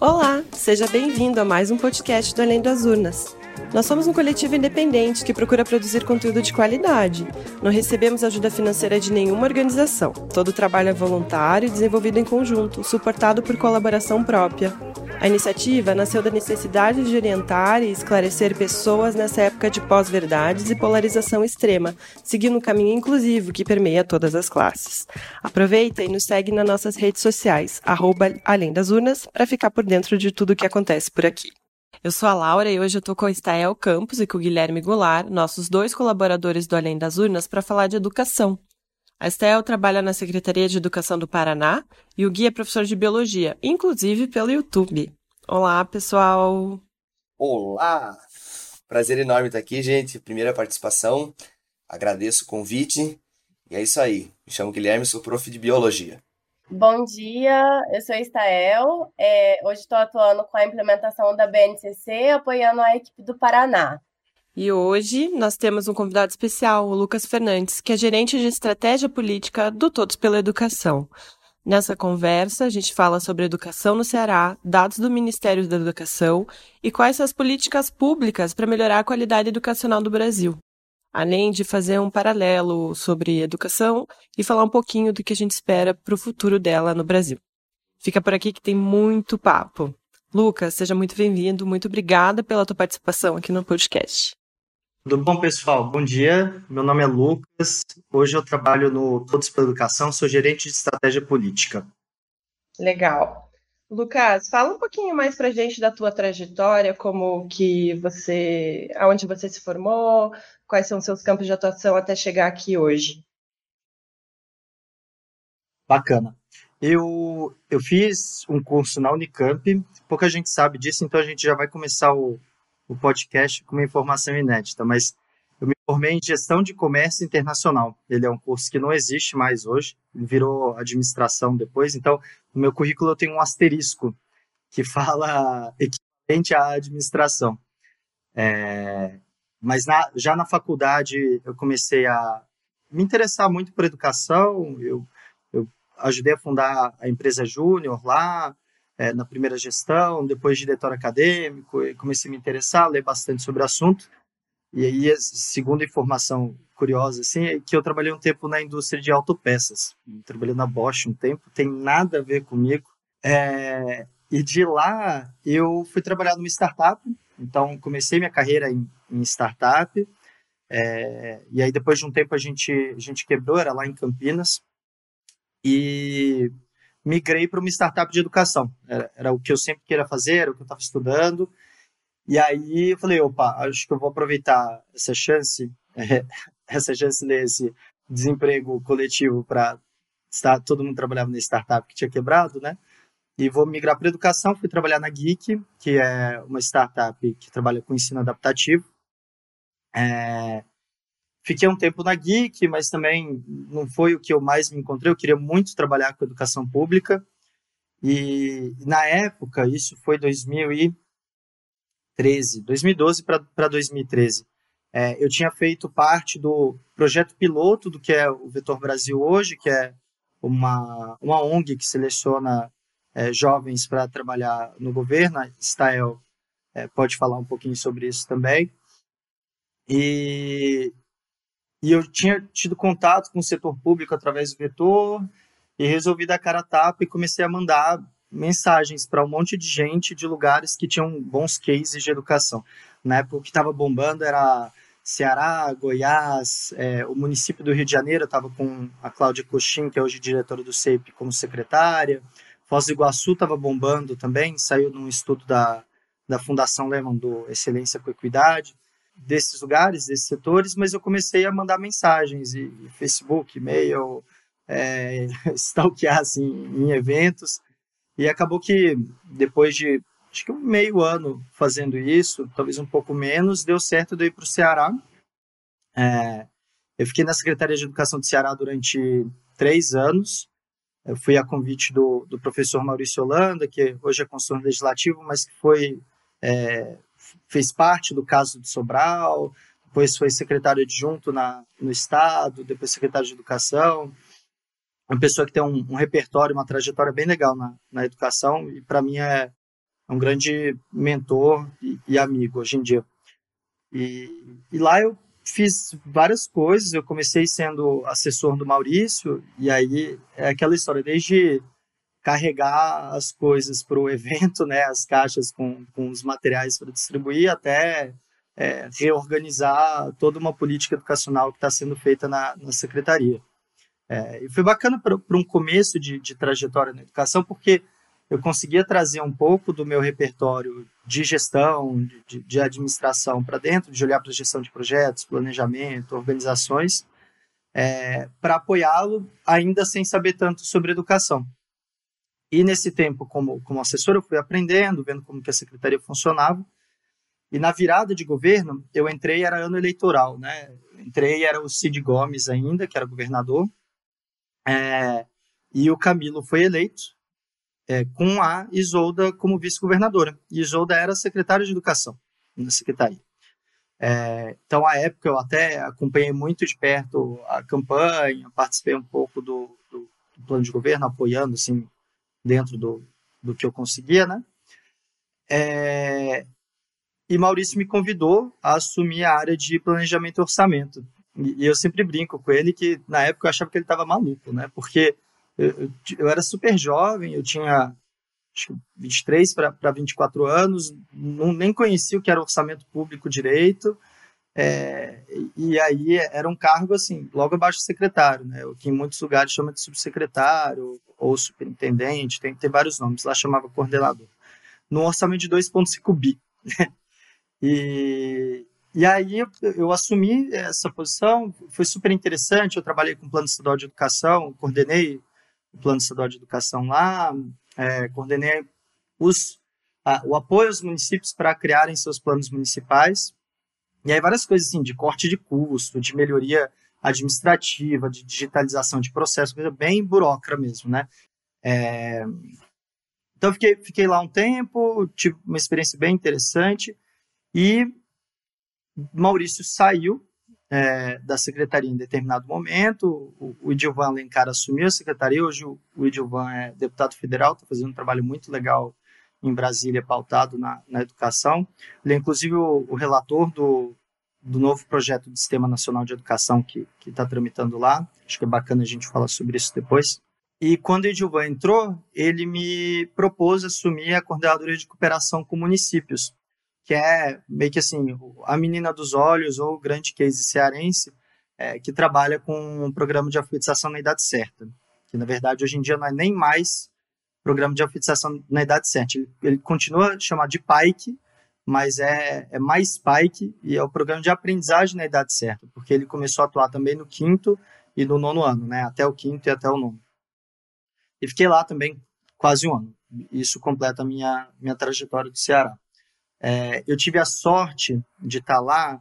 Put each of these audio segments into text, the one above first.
Olá, seja bem-vindo a mais um podcast do Além das Urnas. Nós somos um coletivo independente que procura produzir conteúdo de qualidade. Não recebemos ajuda financeira de nenhuma organização. Todo o trabalho é voluntário e desenvolvido em conjunto, suportado por colaboração própria. A iniciativa nasceu da necessidade de orientar e esclarecer pessoas nessa época de pós-verdades e polarização extrema, seguindo um caminho inclusivo que permeia todas as classes. Aproveita e nos segue nas nossas redes sociais, arroba Além das Urnas, para ficar por dentro de tudo o que acontece por aqui. Eu sou a Laura e hoje eu estou com o Estael Campos e com o Guilherme Goulart, nossos dois colaboradores do Além das Urnas, para falar de educação. A Estel trabalha na Secretaria de Educação do Paraná e o Gui é professor de Biologia, inclusive pelo YouTube. Olá, pessoal! Olá! Prazer enorme estar aqui, gente. Primeira participação. Agradeço o convite. E é isso aí. Me chamo Guilherme, sou prof de Biologia. Bom dia, eu sou Estael. É, hoje estou atuando com a implementação da BNCC, apoiando a equipe do Paraná. E hoje nós temos um convidado especial, o Lucas Fernandes, que é gerente de estratégia política do Todos pela Educação. Nessa conversa, a gente fala sobre educação no Ceará, dados do Ministério da Educação e quais são as políticas públicas para melhorar a qualidade educacional do Brasil. Além de fazer um paralelo sobre educação e falar um pouquinho do que a gente espera para o futuro dela no Brasil. Fica por aqui que tem muito papo. Lucas, seja muito bem-vindo, muito obrigada pela tua participação aqui no podcast. Tudo bom, pessoal? Bom dia. Meu nome é Lucas. Hoje eu trabalho no Todos pela Educação, sou gerente de estratégia política. Legal. Lucas, fala um pouquinho mais pra gente da tua trajetória, como que você, aonde você se formou, quais são os seus campos de atuação até chegar aqui hoje. Bacana. Eu, eu fiz um curso na Unicamp, pouca gente sabe disso, então a gente já vai começar o, o podcast com uma informação inédita, mas eu me formei em gestão de comércio internacional. Ele é um curso que não existe mais hoje, virou administração depois, então no meu currículo eu tenho um asterisco que fala equivalente à administração. É, mas na, já na faculdade eu comecei a me interessar muito por educação, eu, eu ajudei a fundar a empresa Júnior lá, é, na primeira gestão, depois diretor acadêmico, comecei a me interessar, ler bastante sobre o assunto. E aí, segunda informação curiosa, assim, é que eu trabalhei um tempo na indústria de autopeças. Trabalhei na Bosch um tempo, tem nada a ver comigo. É, e de lá, eu fui trabalhar numa startup. Então, comecei minha carreira em, em startup. É, e aí, depois de um tempo, a gente, a gente quebrou, era lá em Campinas. E migrei para uma startup de educação. Era, era, o que eu sempre queria fazer, era o que eu estava estudando. E aí eu falei, opa, acho que eu vou aproveitar essa chance, essa chance desse desemprego coletivo para estar todo mundo trabalhava na startup que tinha quebrado, né? E vou migrar para educação, fui trabalhar na Geek, que é uma startup que trabalha com ensino adaptativo. É, Fiquei um tempo na Geek, mas também não foi o que eu mais me encontrei. Eu queria muito trabalhar com educação pública. E na época, isso foi 2013, 2012 para 2013. É, eu tinha feito parte do projeto piloto do que é o Vetor Brasil hoje, que é uma, uma ONG que seleciona é, jovens para trabalhar no governo. A Stael é, pode falar um pouquinho sobre isso também. E, e eu tinha tido contato com o setor público através do vetor e resolvi dar cara a tapa e comecei a mandar mensagens para um monte de gente de lugares que tinham bons cases de educação. Na época o que estava bombando era Ceará, Goiás, é, o município do Rio de Janeiro estava com a Cláudia Coxim, que é hoje diretora do CEIP, como secretária. Foz do Iguaçu estava bombando também, saiu num estudo da, da Fundação Lehman do Excelência com Equidade desses lugares, desses setores, mas eu comecei a mandar mensagens e, e Facebook, e-mail, é, stalkear assim, em eventos. E acabou que depois de acho que um meio ano fazendo isso, talvez um pouco menos, deu certo de ir para o Ceará. É, eu fiquei na Secretaria de Educação do Ceará durante três anos. Eu fui a convite do, do professor Maurício Holanda, que hoje é consultor legislativo, mas que foi é, fez parte do caso de Sobral, depois foi secretário adjunto na, no Estado, depois secretário de Educação. Uma pessoa que tem um, um repertório, uma trajetória bem legal na, na educação, e para mim é, é um grande mentor e, e amigo hoje em dia. E, e, lá eu fiz várias coisas. Eu comecei sendo assessor do Maurício, e aí é aquela história, desde carregar as coisas para o evento, né, as caixas com, com os materiais para distribuir, até é, reorganizar toda uma política educacional que está sendo feita na, na secretaria. É, e foi bacana para um começo de, de trajetória na educação, porque eu conseguia trazer um pouco do meu repertório de gestão, de, de administração para dentro, de olhar para a gestão de projetos, planejamento, organizações, é, para apoiá-lo, ainda sem saber tanto sobre educação. E nesse tempo, como, como assessor, eu fui aprendendo, vendo como que a secretaria funcionava. E na virada de governo, eu entrei, era ano eleitoral, né? Entrei, era o Cid Gomes ainda, que era governador, é, e o Camilo foi eleito, é, com a Isolda como vice-governadora. Isolda era secretária de Educação na secretaria. É, então, à época, eu até acompanhei muito de perto a campanha, participei um pouco do, do, do plano de governo, apoiando, assim, dentro do, do que eu conseguia, né? É, e Maurício me convidou a assumir a área de planejamento e orçamento. E, e eu sempre brinco com ele que, na época, eu achava que ele estava maluco, né? Porque eu, eu, era super jovem, eu tinha acho, 23 para 24 anos, não, nem conhecia o que era orçamento público direito, é, e aí era um cargo assim, logo abaixo do secretário, né, o que em muitos lugares chama de subsecretário ou superintendente, tem, tem vários nomes, lá chamava coordenador, no orçamento de 2,5 bi. e, e aí eu, eu, assumi essa posição, foi super interessante, eu trabalhei com o Plano Estadual de Educação, coordenei o Plano Estadual de Educação lá, é, coordenei os, a, o apoio aos municípios para criarem seus planos municipais, e aí várias coisas assim, de corte de custo, de melhoria administrativa, de digitalização de processo, coisa bem burocrata mesmo, né? É, então fiquei, fiquei lá um tempo, tive uma experiência bem interessante e Maurício saiu é, da secretaria em determinado momento. O, o Edilvan Alencar assumiu a secretaria. Hoje o, o é deputado federal, está fazendo um trabalho muito legal em Brasília, pautado na, na educação. Ele é, inclusive, o, o relator do, do novo projeto de Sistema Nacional de Educação que está tramitando lá. Acho que é bacana a gente falar sobre isso depois. E quando o Edilvan entrou, ele me propôs assumir a coordenadoria de cooperação com municípios que é meio que assim, a menina dos olhos ou o grande case cearense, é, que trabalha com um programa de alfabetização na idade certa. Que, na verdade, hoje em dia não é nem mais programa de alfabetização na idade certa. Ele, continua chamado de PAIC, mas é, é mais PAIC e é o programa de aprendizagem na idade certa, porque ele começou a atuar também no quinto e no nono ano, né? Até o quinto e até o nono. E fiquei lá também quase um ano. Isso completa a minha, minha trajetória do Ceará. É, eu tive a sorte de estar lá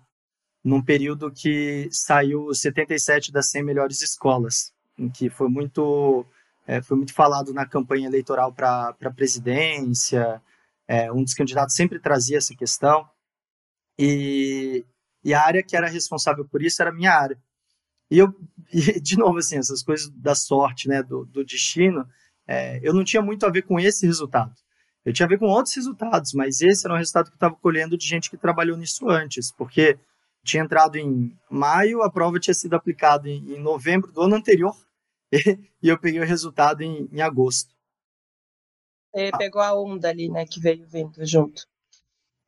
num período que saiu 77 das 100 melhores escolas, em que foi muito, é, foi muito falado na campanha eleitoral para a presidência. É, um dos candidatos sempre trazia essa questão. E, e a área que era responsável por isso era a minha área. E eu, e, de novo, assim, essas coisas da sorte, né, do, do destino, é, eu não tinha muito a ver com esse resultado. Eu tinha a ver com outros resultados, mas esse era um resultado que eu estava colhendo de gente que trabalhou nisso antes, porque tinha entrado em maio, a prova tinha sido aplicada em, em novembro do ano anterior, e, eu peguei o resultado em, em agosto. Você ah. pegou a onda ali, né, que veio vindo junto.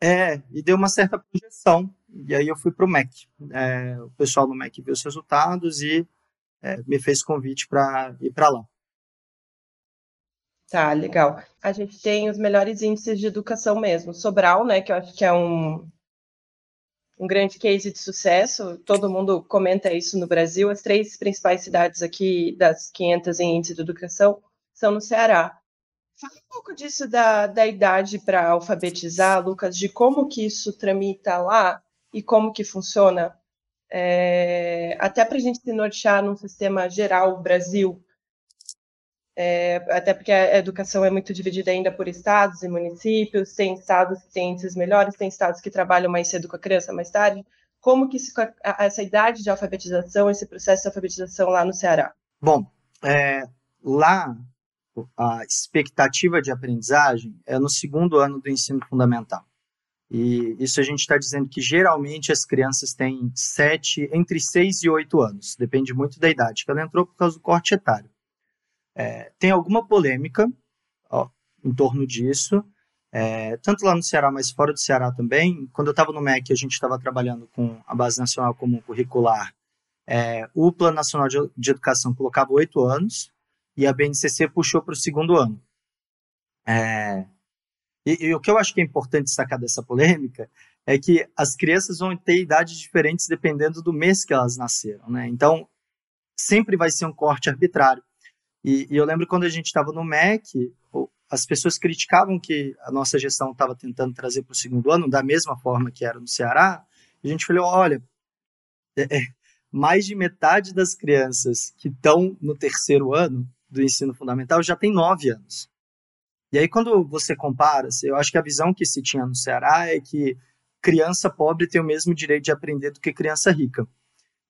É, e deu uma certa projeção, e aí eu fui para o MEC. É, o pessoal do MEC viu os resultados e é, me fez convite para ir para lá. Tá, legal. A gente tem os melhores índices de educação mesmo. Sobral, né, que eu acho que é um, um grande case de sucesso, todo mundo comenta isso no Brasil. As três principais cidades aqui, das 500 em índice de educação, são no Ceará. Fala um pouco disso da, da idade para alfabetizar, Lucas, de como que isso tramita lá e como que funciona, é, até para a gente se nortear num sistema geral Brasil, é, até porque a educação é muito dividida ainda por estados e municípios, tem estados que têm índices melhores, tem estados que trabalham mais cedo com a criança mais tarde. Como que isso, essa idade de alfabetização, esse processo de alfabetização lá no Ceará? Bom, é, lá a expectativa de aprendizagem é no segundo ano do ensino fundamental. E isso a gente está dizendo que geralmente as crianças têm sete, entre 6 e 8 anos, depende muito da idade que ela entrou por causa do corte etário. É, tem alguma polêmica ó, em torno disso, é, tanto lá no Ceará, mas fora do Ceará também. Quando eu estava no MEC, a gente estava trabalhando com a Base Nacional Comum Curricular. É, o Plano Nacional de, de Educação colocava oito anos e a BNCC puxou para o segundo ano. É, e, e, o que eu acho que é importante destacar dessa polêmica é que as crianças vão ter idades diferentes dependendo do mês que elas nasceram, né? Então, sempre vai ser um corte arbitrário. E, e eu lembro quando a gente estava no MEC, as pessoas criticavam que a nossa gestão estava tentando trazer para o segundo ano, da mesma forma que era no Ceará. A gente falou: olha, é, é, mais de metade das crianças que estão no terceiro ano do ensino fundamental já tem nove anos. E aí, quando você compara, eu acho que a visão que se tinha no Ceará é que criança pobre tem o mesmo direito de aprender do que criança rica.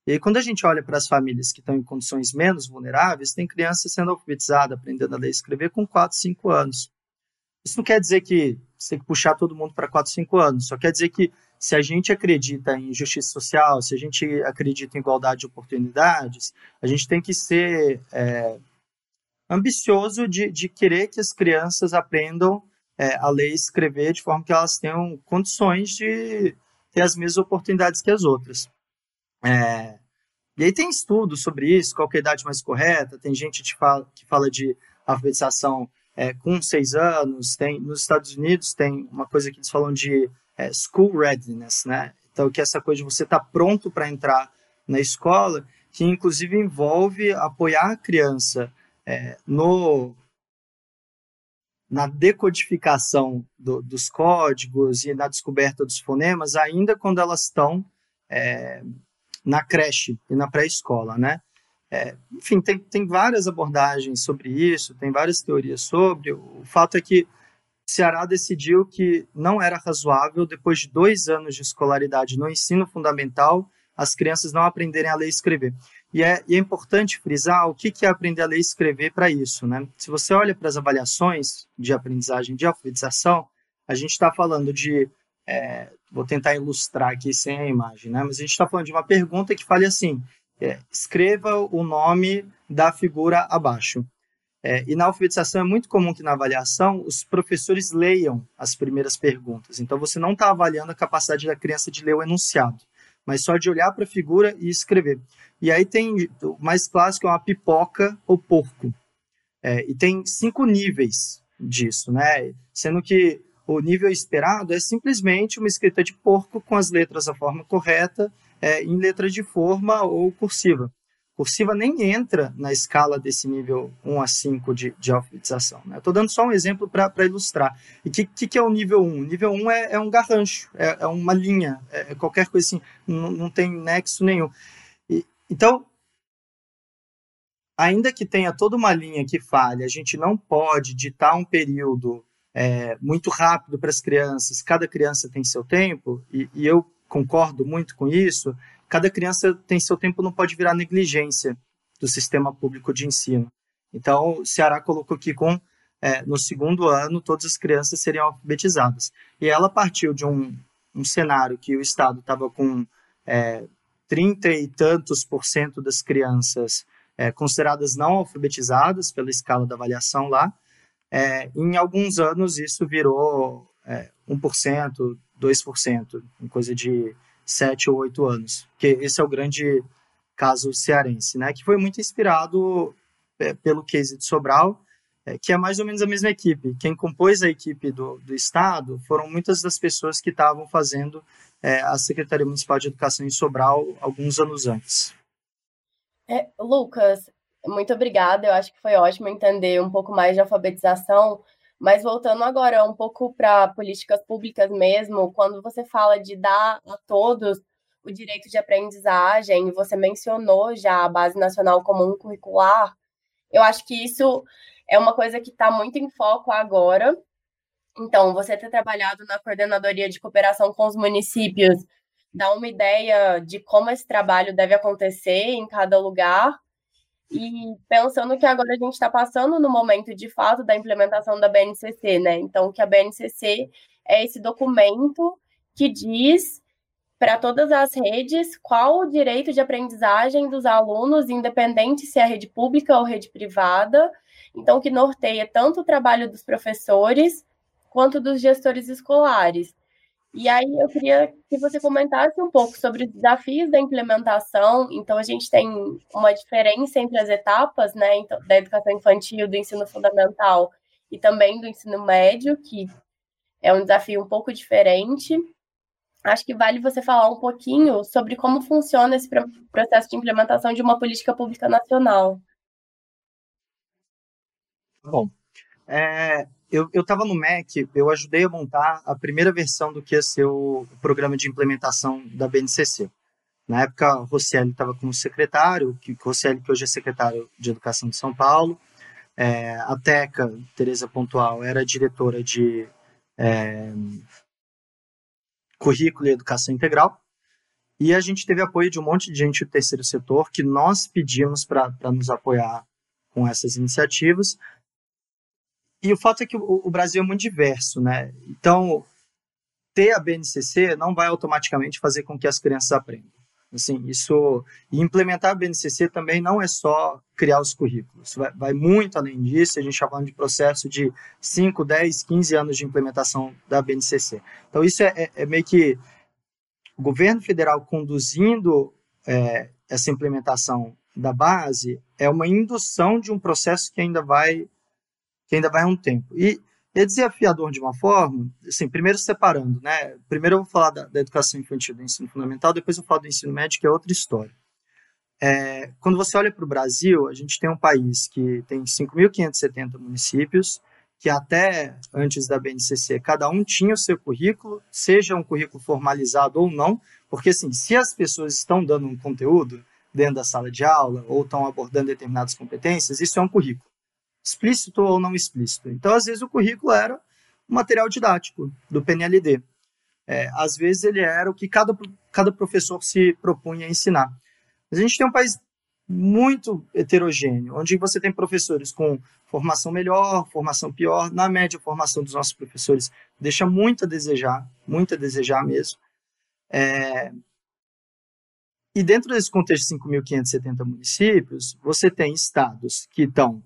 E aí, quando a gente olha para as famílias que estão em condições menos vulneráveis, tem criança sendo alfabetizada, aprendendo a ler e escrever com 4, 5 anos. Isso não quer dizer que você tem que puxar todo mundo para 4, 5 anos, só quer dizer que se a gente acredita em justiça social, se a gente acredita em igualdade de oportunidades, a gente tem que ser é, ambicioso de, de, querer que as crianças aprendam é, a ler e escrever de forma que elas tenham condições de ter as mesmas oportunidades que as outras. É, e aí tem estudos sobre isso, qual é a idade mais correta, tem gente que fala, que fala de alfabetização é, com seis anos, tem nos Estados Unidos tem uma coisa que eles falam de é, school readiness, né? Então, que é essa coisa de você estar tá pronto para entrar na escola, que inclusive envolve apoiar a criança é, no na decodificação do, dos códigos e na descoberta dos fonemas, ainda quando elas estão é, na creche e na pré-escola, né? É, enfim, tem, tem várias abordagens sobre isso, tem várias teorias sobre. O fato é que Ceará decidiu que não era razoável, depois de dois anos de escolaridade no ensino fundamental, as crianças não aprenderem a ler e escrever. E é, e é importante frisar o que, que é aprender a ler e escrever para isso. Né? Se você olha para as avaliações de aprendizagem de alfabetização, a gente está falando de. É, vou tentar ilustrar aqui sem a imagem, né? mas a gente está falando de uma pergunta que fale assim: é, escreva o nome da figura abaixo. É, e na alfabetização é muito comum que na avaliação os professores leiam as primeiras perguntas. Então você não está avaliando a capacidade da criança de ler o enunciado, mas só de olhar para a figura e escrever. E aí tem o mais clássico é uma pipoca ou porco. É, e tem cinco níveis disso, né? Sendo que o nível esperado é simplesmente uma escrita de porco com as letras da forma correta, é, em letra de forma ou cursiva. Cursiva nem entra na escala desse nível 1 a 5 de, de alfabetização. Né? Estou dando só um exemplo para ilustrar. E o que, que, que, é o nível 1? O nível 1 é, é um garrancho, é, é uma linha, é, é qualquer coisa assim, não, não tem nexo nenhum. Então, ainda que tenha toda uma linha que fale, a gente não pode ditar um período é, muito rápido para as crianças, cada criança tem seu tempo, e, e, eu concordo muito com isso, cada criança tem seu tempo, não pode virar negligência do sistema público de ensino. Então, o Ceará colocou aqui com, é, no segundo ano, todas as crianças seriam alfabetizadas. E ela partiu de um, um cenário que o Estado estava com é, 30 e tantos por cento das crianças é, consideradas não alfabetizadas pela escala da avaliação lá. É, em alguns anos isso virou é, 1%, 2%, em coisa de 7 ou 8 anos, que esse é o grande caso cearense, né, que foi muito inspirado é, pelo case de Sobral, é, que é mais ou menos a mesma equipe. Quem compôs a equipe do, do Estado foram muitas das pessoas que estavam fazendo é, a Secretaria Municipal de Educação em Sobral alguns anos antes. É, Lucas, muito obrigada. Eu acho que foi ótimo entender um pouco mais de alfabetização, mas voltando agora um pouco para políticas públicas mesmo, quando você fala de dar a todos o direito de aprendizagem, você mencionou já a Base Nacional Comum Curricular, eu acho que isso é uma coisa que está muito em foco agora, então, você ter trabalhado na coordenadoria de cooperação com os municípios dá uma ideia de como esse trabalho deve acontecer em cada lugar. E pensando que agora a gente está passando no momento de fato da implementação da BNCC, né? Então, que a BNCC é esse documento que diz para todas as redes qual o direito de aprendizagem dos alunos, independente se é rede pública ou rede privada. Então, que norteia tanto o trabalho dos professores quanto dos gestores escolares. E aí eu queria que você comentasse um pouco sobre os desafios da implementação. Então a gente tem uma diferença entre as etapas, né, então, da educação infantil, do ensino fundamental e também do ensino médio, que é um desafio um pouco diferente. Acho que vale você falar um pouquinho sobre como funciona esse processo de implementação de uma política pública nacional. Bom, é, eu estava no MEC, eu ajudei a montar a primeira versão do que ia ser o, o programa de implementação da BNCC. Na época, o Rosselli estava como secretário, que Rosselli, que hoje é secretário de Educação de São Paulo. É, a Teca, Tereza Pontual, era diretora de é, Currículo e Educação Integral. E a gente teve apoio de um monte de gente do terceiro setor que nós pedimos para nos apoiar com essas iniciativas. E o fato é que o, Brasil é muito diverso, né? Então, ter a BNCC não vai automaticamente fazer com que as crianças aprendam. Assim, isso e implementar a BNCC também não é só criar os currículos, vai, vai muito além disso. A gente está falando de processo de 5, 10, 15 anos de implementação da BNCC. Então, isso é, é, é meio que o governo federal conduzindo é, essa implementação da base é uma indução de um processo que ainda vai que ainda vai um tempo. E é desafiador de uma forma, assim, primeiro separando, né? Primeiro eu vou falar da, da educação infantil, do ensino fundamental, depois eu falo do ensino médio, que é outra história. É, quando você olha para o Brasil, a gente tem um país que tem 5.570 municípios, que até antes da BNCC, cada um tinha o seu currículo, seja um currículo formalizado ou não, porque assim, se as pessoas estão dando um conteúdo dentro da sala de aula ou estão abordando determinadas competências, isso é um currículo explícito ou não explícito. Então, às vezes, o currículo era o material didático do PNLD. É, às vezes, ele era o que cada, cada professor se propunha a ensinar. Mas a gente tem um país muito heterogêneo, onde você tem professores com formação melhor, formação pior. Na média, a formação dos nossos professores deixa muito a desejar, muito a desejar mesmo. É... E dentro desse contexto de 5.570 municípios, você tem estados que estão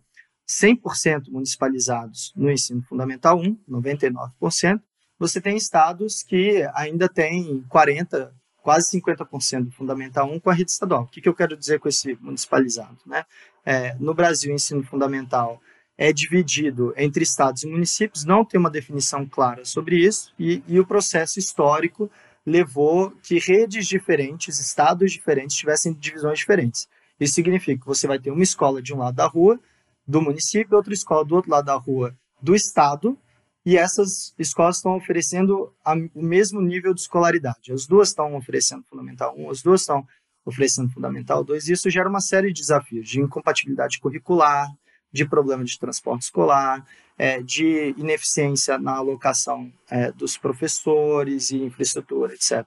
100% municipalizados no ensino fundamental 1, 99%, você tem estados que ainda têm 40%, quase 50% do fundamental 1 com a rede estadual. O que, que eu quero dizer com esse municipalizado? Né? É, no Brasil, o ensino fundamental é dividido entre estados e municípios, não tem uma definição clara sobre isso, e, e o processo histórico levou que redes diferentes, estados diferentes, tivessem divisões diferentes. Isso significa que você vai ter uma escola de um lado da rua do município, outra escola do outro lado da rua do estado, e essas escolas estão oferecendo a, o mesmo nível de escolaridade. As duas estão oferecendo Fundamental 1, as duas estão oferecendo Fundamental 2, e isso gera uma série de desafios de incompatibilidade curricular, de problema de transporte escolar, é, de ineficiência na alocação é, dos professores e infraestrutura, etc.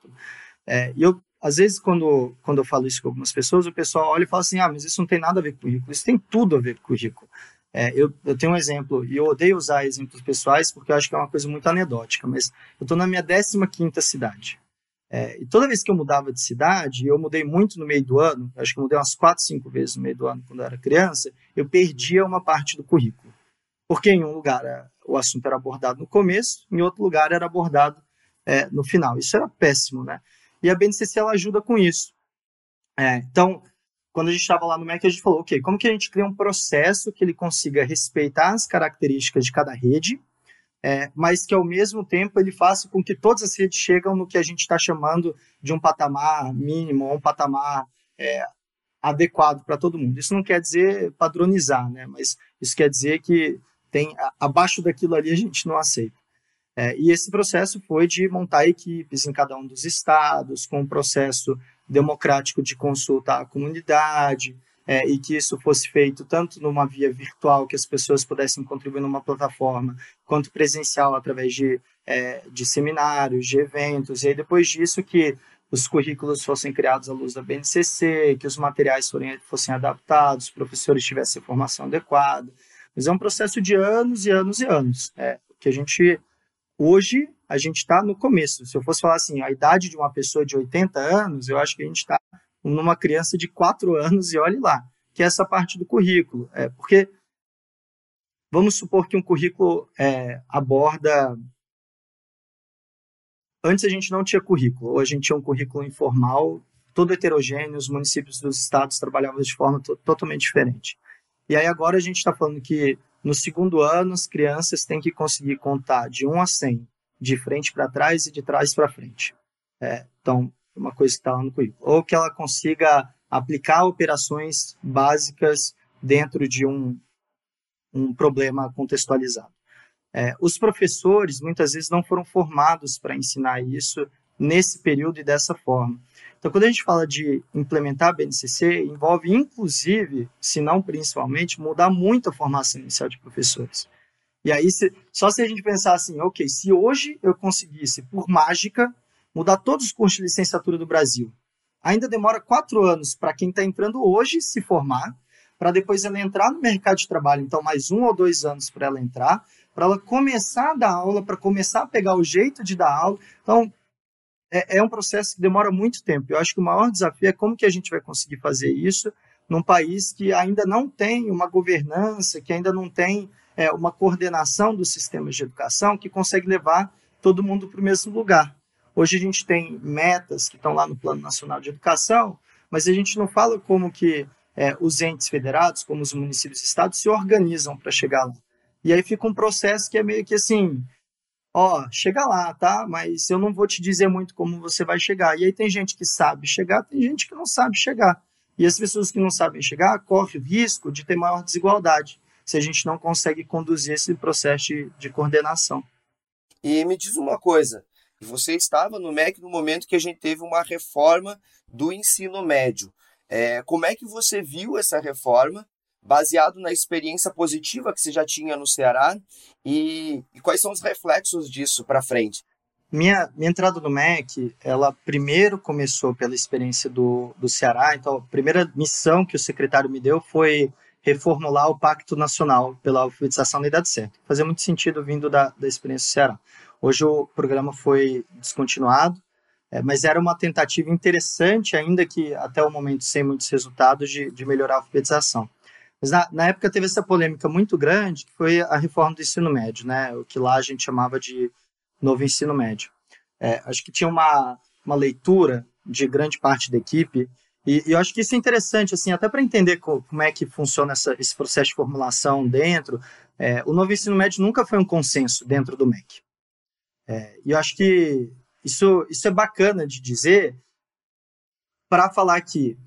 É, eu às vezes, quando, quando eu falo isso com algumas pessoas, o pessoal olha e fala assim: ah, mas isso não tem nada a ver com currículo. Isso tem tudo a ver com currículo. É, eu, eu tenho um exemplo, e eu odeio usar exemplos pessoais porque eu acho que é uma coisa muito anedótica, mas eu estou na minha 15 cidade. É, e toda vez que eu mudava de cidade, eu mudei muito no meio do ano, acho que eu mudei umas 4, 5 vezes no meio do ano quando eu era criança, eu perdia uma parte do currículo. Porque em um lugar é, o assunto era abordado no começo, em outro lugar era abordado é, no final. Isso era péssimo, né? E a BNCC ela ajuda com isso. É, então, quando a gente estava lá no MEC, a gente falou, ok, como que a gente cria um processo que ele consiga respeitar as características de cada rede, é, mas que ao mesmo tempo ele faça com que todas as redes chegam no que a gente está chamando de um patamar mínimo, ou um patamar é, adequado para todo mundo. Isso não quer dizer padronizar, né? mas isso quer dizer que tem abaixo daquilo ali a gente não aceita. É, e esse processo foi de montar equipes em cada um dos estados, com um processo democrático de consulta à comunidade, é, e que isso fosse feito tanto numa via virtual, que as pessoas pudessem contribuir numa plataforma, quanto presencial, através de, é, de seminários, de eventos. E aí, depois disso, que os currículos fossem criados à luz da BNCC, que os materiais forem, fossem adaptados, os professores tivessem formação adequada. Mas é um processo de anos e anos e anos. É, que a gente, hoje, a gente está no começo. Se eu fosse falar assim, a idade de uma pessoa de 80 anos, eu acho que a gente está numa criança de 4 anos e olhe lá, que é essa parte do currículo. É, porque vamos supor que um currículo é, aborda Antes a gente não tinha currículo, ou a gente tinha um currículo informal, todo heterogêneo, os municípios dos estados trabalhavam de forma totalmente diferente. E aí agora a gente está falando que no segundo ano as crianças têm que conseguir contar de 1 a 100, de frente para trás e de trás para frente. É, então, uma coisa que está lá no currículo. Ou que ela consiga aplicar operações básicas dentro de um, um problema contextualizado. É, os professores muitas vezes não foram formados para ensinar isso nesse período e dessa forma. Então, quando a gente fala de implementar a BNCC, envolve inclusive, se não principalmente, mudar muito a formação inicial de professores. E aí, se, só se a gente pensar assim, ok, se hoje eu conseguisse, por mágica, mudar todos os cursos de licenciatura do Brasil, ainda demora quatro anos para quem está entrando hoje se formar, para depois ela entrar no mercado de trabalho, então mais um ou dois anos para ela entrar, para ela começar a dar aula, para começar a pegar o jeito de dar aula. Então, é, é, um processo que demora muito tempo. Eu acho que o maior desafio é como que a gente vai conseguir fazer isso num país que ainda não tem uma governança, que ainda não tem é, uma coordenação dos sistemas de educação que consegue levar todo mundo para o mesmo lugar. Hoje a gente tem metas que estão lá no Plano Nacional de Educação, mas a gente não fala como que é, os entes federados, como os municípios e estados, se organizam para chegar lá. E aí fica um processo que é meio que assim, ó, chega lá, tá? Mas eu não vou te dizer muito como você vai chegar. E aí tem gente que sabe chegar, tem gente que não sabe chegar. E as pessoas que não sabem chegar correm o risco de ter maior desigualdade se a gente não consegue conduzir esse processo de, de coordenação. E me diz uma coisa, você estava no MEC no momento que a gente teve uma reforma do ensino médio. É, como é que você viu essa reforma baseado na experiência positiva que você já tinha no Ceará e, e quais são os reflexos disso para frente? Minha, minha entrada no MEC, ela primeiro começou pela experiência do, do Ceará, então a primeira missão que o secretário me deu foi reformular o Pacto Nacional pela Alfabetização da Idade Certa. Fazia muito sentido vindo da, da experiência do Ceará. Hoje o programa foi descontinuado, é, mas era uma tentativa interessante, ainda que até o momento sem muitos resultados, de, de melhorar a alfabetização. Mas na, na, época teve essa polêmica muito grande, que foi a reforma do ensino médio, né? O que lá a gente chamava de novo ensino médio. É, acho que tinha uma, uma leitura de grande parte da equipe, e, e eu acho que isso é interessante, assim, até para entender co, como é que funciona essa, esse processo de formulação dentro. É, o novo ensino médio nunca foi um consenso dentro do MEC. É, e eu acho que isso, isso é bacana de dizer para falar que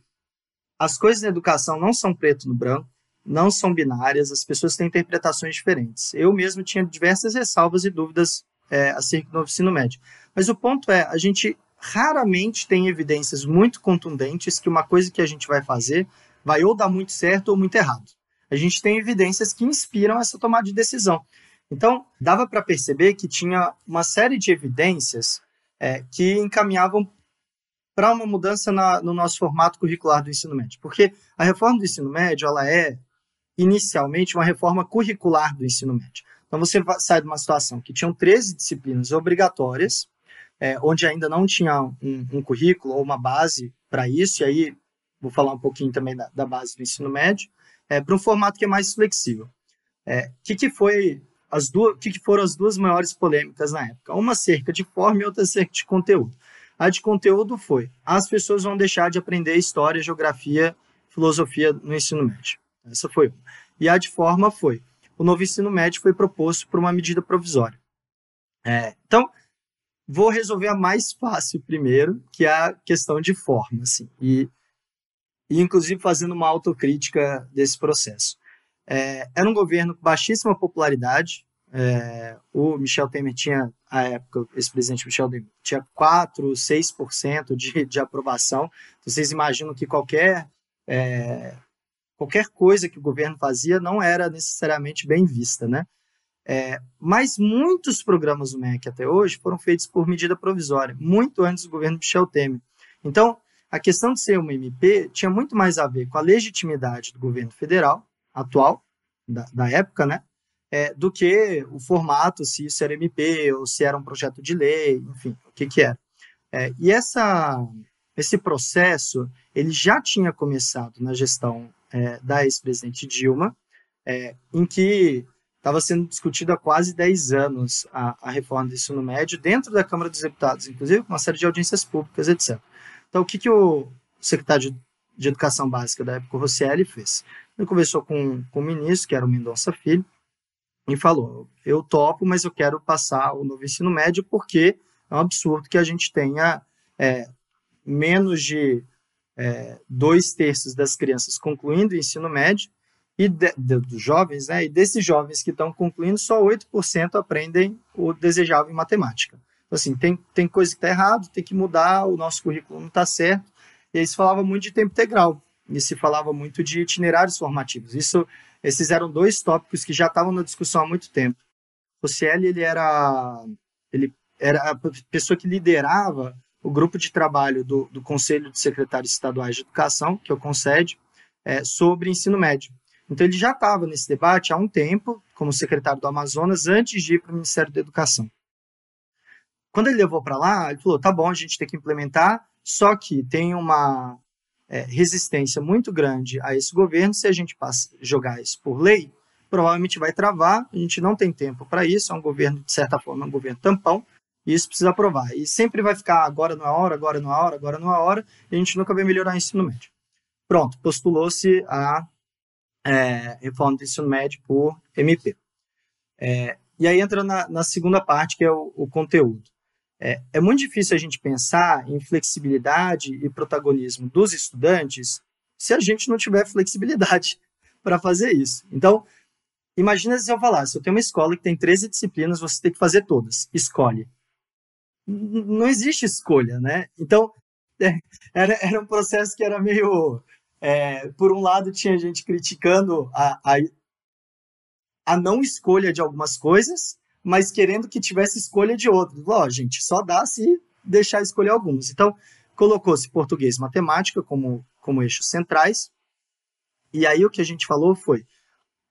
as coisas na educação não são preto no branco, não são binárias, as pessoas têm interpretações diferentes. Eu mesmo tinha diversas ressalvas e dúvidas é, acerca do ensino médio. Mas o ponto é, a gente raramente tem evidências muito contundentes que uma coisa que a gente vai fazer vai ou dar muito certo ou muito errado. A gente tem evidências que inspiram essa tomada de decisão. Então, dava para perceber que tinha uma série de evidências é, que encaminhavam para uma mudança na, no nosso formato curricular do ensino médio. Porque a reforma do ensino médio ela é inicialmente uma reforma curricular do ensino médio. Então você sai de uma situação que tinham 13 disciplinas obrigatórias, é, onde ainda não tinha um, um currículo ou uma base para isso, e aí vou falar um pouquinho também da, da base do ensino médio, é, para um formato que é mais flexível. O é, que, que foi as duas, que, que foram as duas maiores polêmicas na época? Uma cerca de forma e outra cerca de conteúdo. A de conteúdo foi: as pessoas vão deixar de aprender história, geografia, filosofia no ensino médio. Essa foi uma. E a de forma foi: o novo ensino médio foi proposto por uma medida provisória. É, então, vou resolver a mais fácil primeiro, que é a questão de forma, assim, e, e inclusive fazendo uma autocrítica desse processo. É, era um governo com baixíssima popularidade. É, o Michel Temer tinha, à época, esse presidente Michel Temer tinha 4, 6% de, de aprovação. Vocês imaginam que qualquer é, qualquer coisa que o governo fazia não era necessariamente bem vista, né? É, mas muitos programas do MEC até hoje foram feitos por medida provisória, muito antes do governo Michel Temer. Então, a questão de ser uma MP tinha muito mais a ver com a legitimidade do governo federal atual, da, da época, né? É, do que o formato, se isso era MP ou se era um projeto de lei, enfim, o que que era. É, e essa, esse processo, ele já tinha começado na gestão é, da ex-presidente Dilma, é, em que estava sendo discutida há quase 10 anos a, a, reforma do ensino médio dentro da Câmara dos Deputados, inclusive com uma série de audiências públicas, etc. Então, o que, que o secretário de, Educação Básica da época, Rosselli, fez? Ele conversou com, com o ministro, que era o Mendonça Filho, e falou: eu topo, mas eu quero passar o novo ensino médio porque é um absurdo que a gente tenha é, menos de é, dois terços das crianças concluindo o ensino médio e de, de, dos jovens, né? E desses jovens que estão concluindo, só 8% aprendem o desejável em matemática. Então, assim, tem, tem coisa que está errado, tem que mudar, o nosso currículo não está certo. E aí se falava muito de tempo integral, e se falava muito de itinerários formativos. Isso, esses eram dois tópicos que já estavam na discussão há muito tempo. O Ciel, ele era, ele era a pessoa que liderava o grupo de trabalho do, do Conselho de Secretários Estaduais de Educação, que é o CONSED, é, sobre ensino médio. Então, ele já estava nesse debate há um tempo, como secretário do Amazonas, antes de ir para o Ministério da Educação. Quando ele levou para lá, ele falou: tá bom, a gente tem que implementar, só que tem uma é, resistência muito grande a esse governo. Se a gente passa, jogar isso por lei, provavelmente vai travar. A gente não tem tempo para isso. É um governo, de certa forma, é um governo tampão. E isso precisa aprovar. E sempre vai ficar agora não é hora, agora não é hora, agora não é hora. E a gente nunca vai melhorar o ensino médio. Pronto, postulou-se a é, reforma do ensino médio por MP. É, e aí entra na, na, segunda parte, que é o, o conteúdo. É, é, muito difícil a gente pensar em flexibilidade e protagonismo dos estudantes se a gente não tiver flexibilidade para fazer isso. Então, imagina se eu falasse, eu tenho uma escola que tem 13 disciplinas, você tem que fazer todas, escolhe. Não existe escolha, né? Então, é, era, era um processo que era meio é, por um lado, tinha gente criticando a, a, a, não escolha de algumas coisas, mas querendo que tivesse escolha de outras. Ó, gente, só dá se deixar escolher algumas. Então, colocou-se português e matemática como, como eixos centrais. E aí o que a gente falou foi: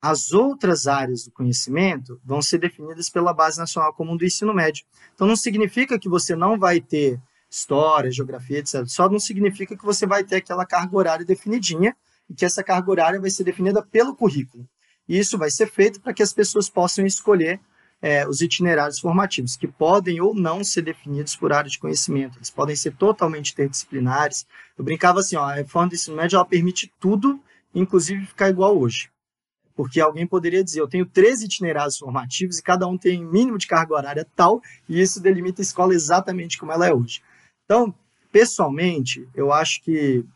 as outras áreas do conhecimento vão ser definidas pela Base Nacional Comum do Ensino Médio. Então, não significa que você não vai ter história, geografia, etc. Só não significa que você vai ter aquela carga horária definidinha e que essa carga horária vai ser definida pelo currículo. E isso vai ser feito para que as pessoas possam escolher é, os itinerários formativos, que podem ou não ser definidos por área de conhecimento. Eles podem ser totalmente interdisciplinares. Eu brincava assim, ó, a reforma do ensino médio ela permite tudo, inclusive ficar igual hoje. Porque alguém poderia dizer, eu tenho 13 itinerários formativos e cada um tem mínimo de carga horária tal, e isso delimita a escola exatamente como ela é hoje. Então, pessoalmente, eu acho que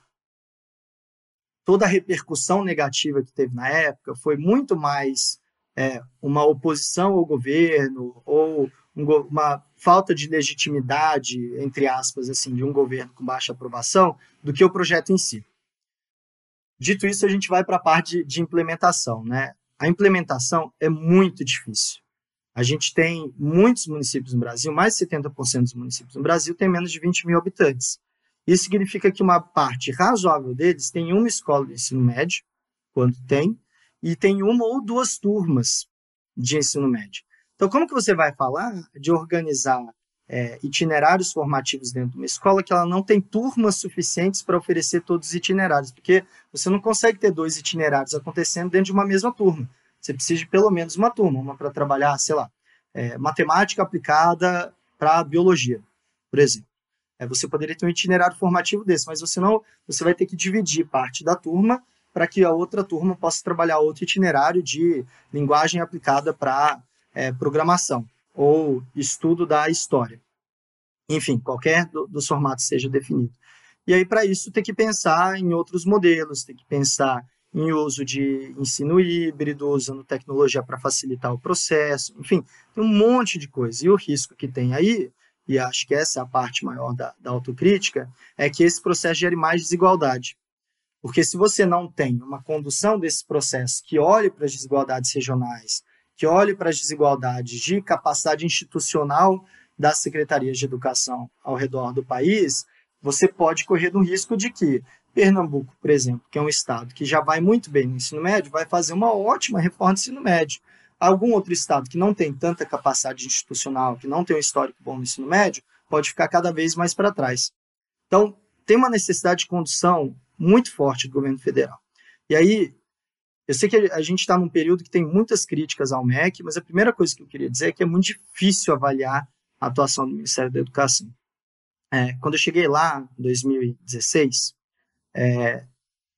toda a repercussão negativa que teve na época foi muito mais é, uma oposição ao governo ou um, uma falta de legitimidade, entre aspas, assim, de um governo com baixa aprovação, do que o projeto em si. Dito isso, a gente vai para a parte de, implementação. Né? A implementação é muito difícil. A gente tem muitos municípios no Brasil, mais de 70% dos municípios no Brasil têm menos de 20 mil habitantes. Isso significa que uma parte razoável deles tem uma escola de ensino médio, quando tem, e tem uma ou duas turmas de ensino médio. Então, como que você vai falar de organizar é, itinerários formativos dentro de uma escola que ela não tem turmas suficientes para oferecer todos os itinerários? Porque você não consegue ter dois itinerários acontecendo dentro de uma mesma turma. Você precisa de pelo menos uma turma, uma para trabalhar, sei lá, é, matemática aplicada para biologia, por exemplo. É, você poderia ter um itinerário formativo desse, mas você não, você vai ter que dividir parte da turma para que a outra turma possa trabalhar outro itinerário de linguagem aplicada para é, programação ou estudo da história. Enfim, qualquer do, dos formatos seja definido. E aí, para isso, tem que pensar em outros modelos, tem que pensar em uso de ensino híbrido, usando tecnologia para facilitar o processo, enfim, tem um monte de coisa. E o risco que tem aí, e acho que essa é a parte maior da, da autocrítica, é que esse processo gere mais desigualdade. Porque se você não tem uma condução desse processo que olhe para as desigualdades regionais, que olhe para as desigualdades de capacidade institucional das secretarias de educação ao redor do país, você pode correr no risco de que Pernambuco, por exemplo, que é um estado que já vai muito bem no ensino médio, vai fazer uma ótima reforma do ensino médio. Algum outro estado que não tem tanta capacidade institucional, que não tem um histórico bom no ensino médio, pode ficar cada vez mais para trás. Então, tem uma necessidade de condução muito forte do governo federal. E aí, eu sei que a gente está num período que tem muitas críticas ao MEC, mas a primeira coisa que eu queria dizer é que é muito difícil avaliar a atuação do Ministério da Educação. É, quando eu cheguei lá, em 2016, é,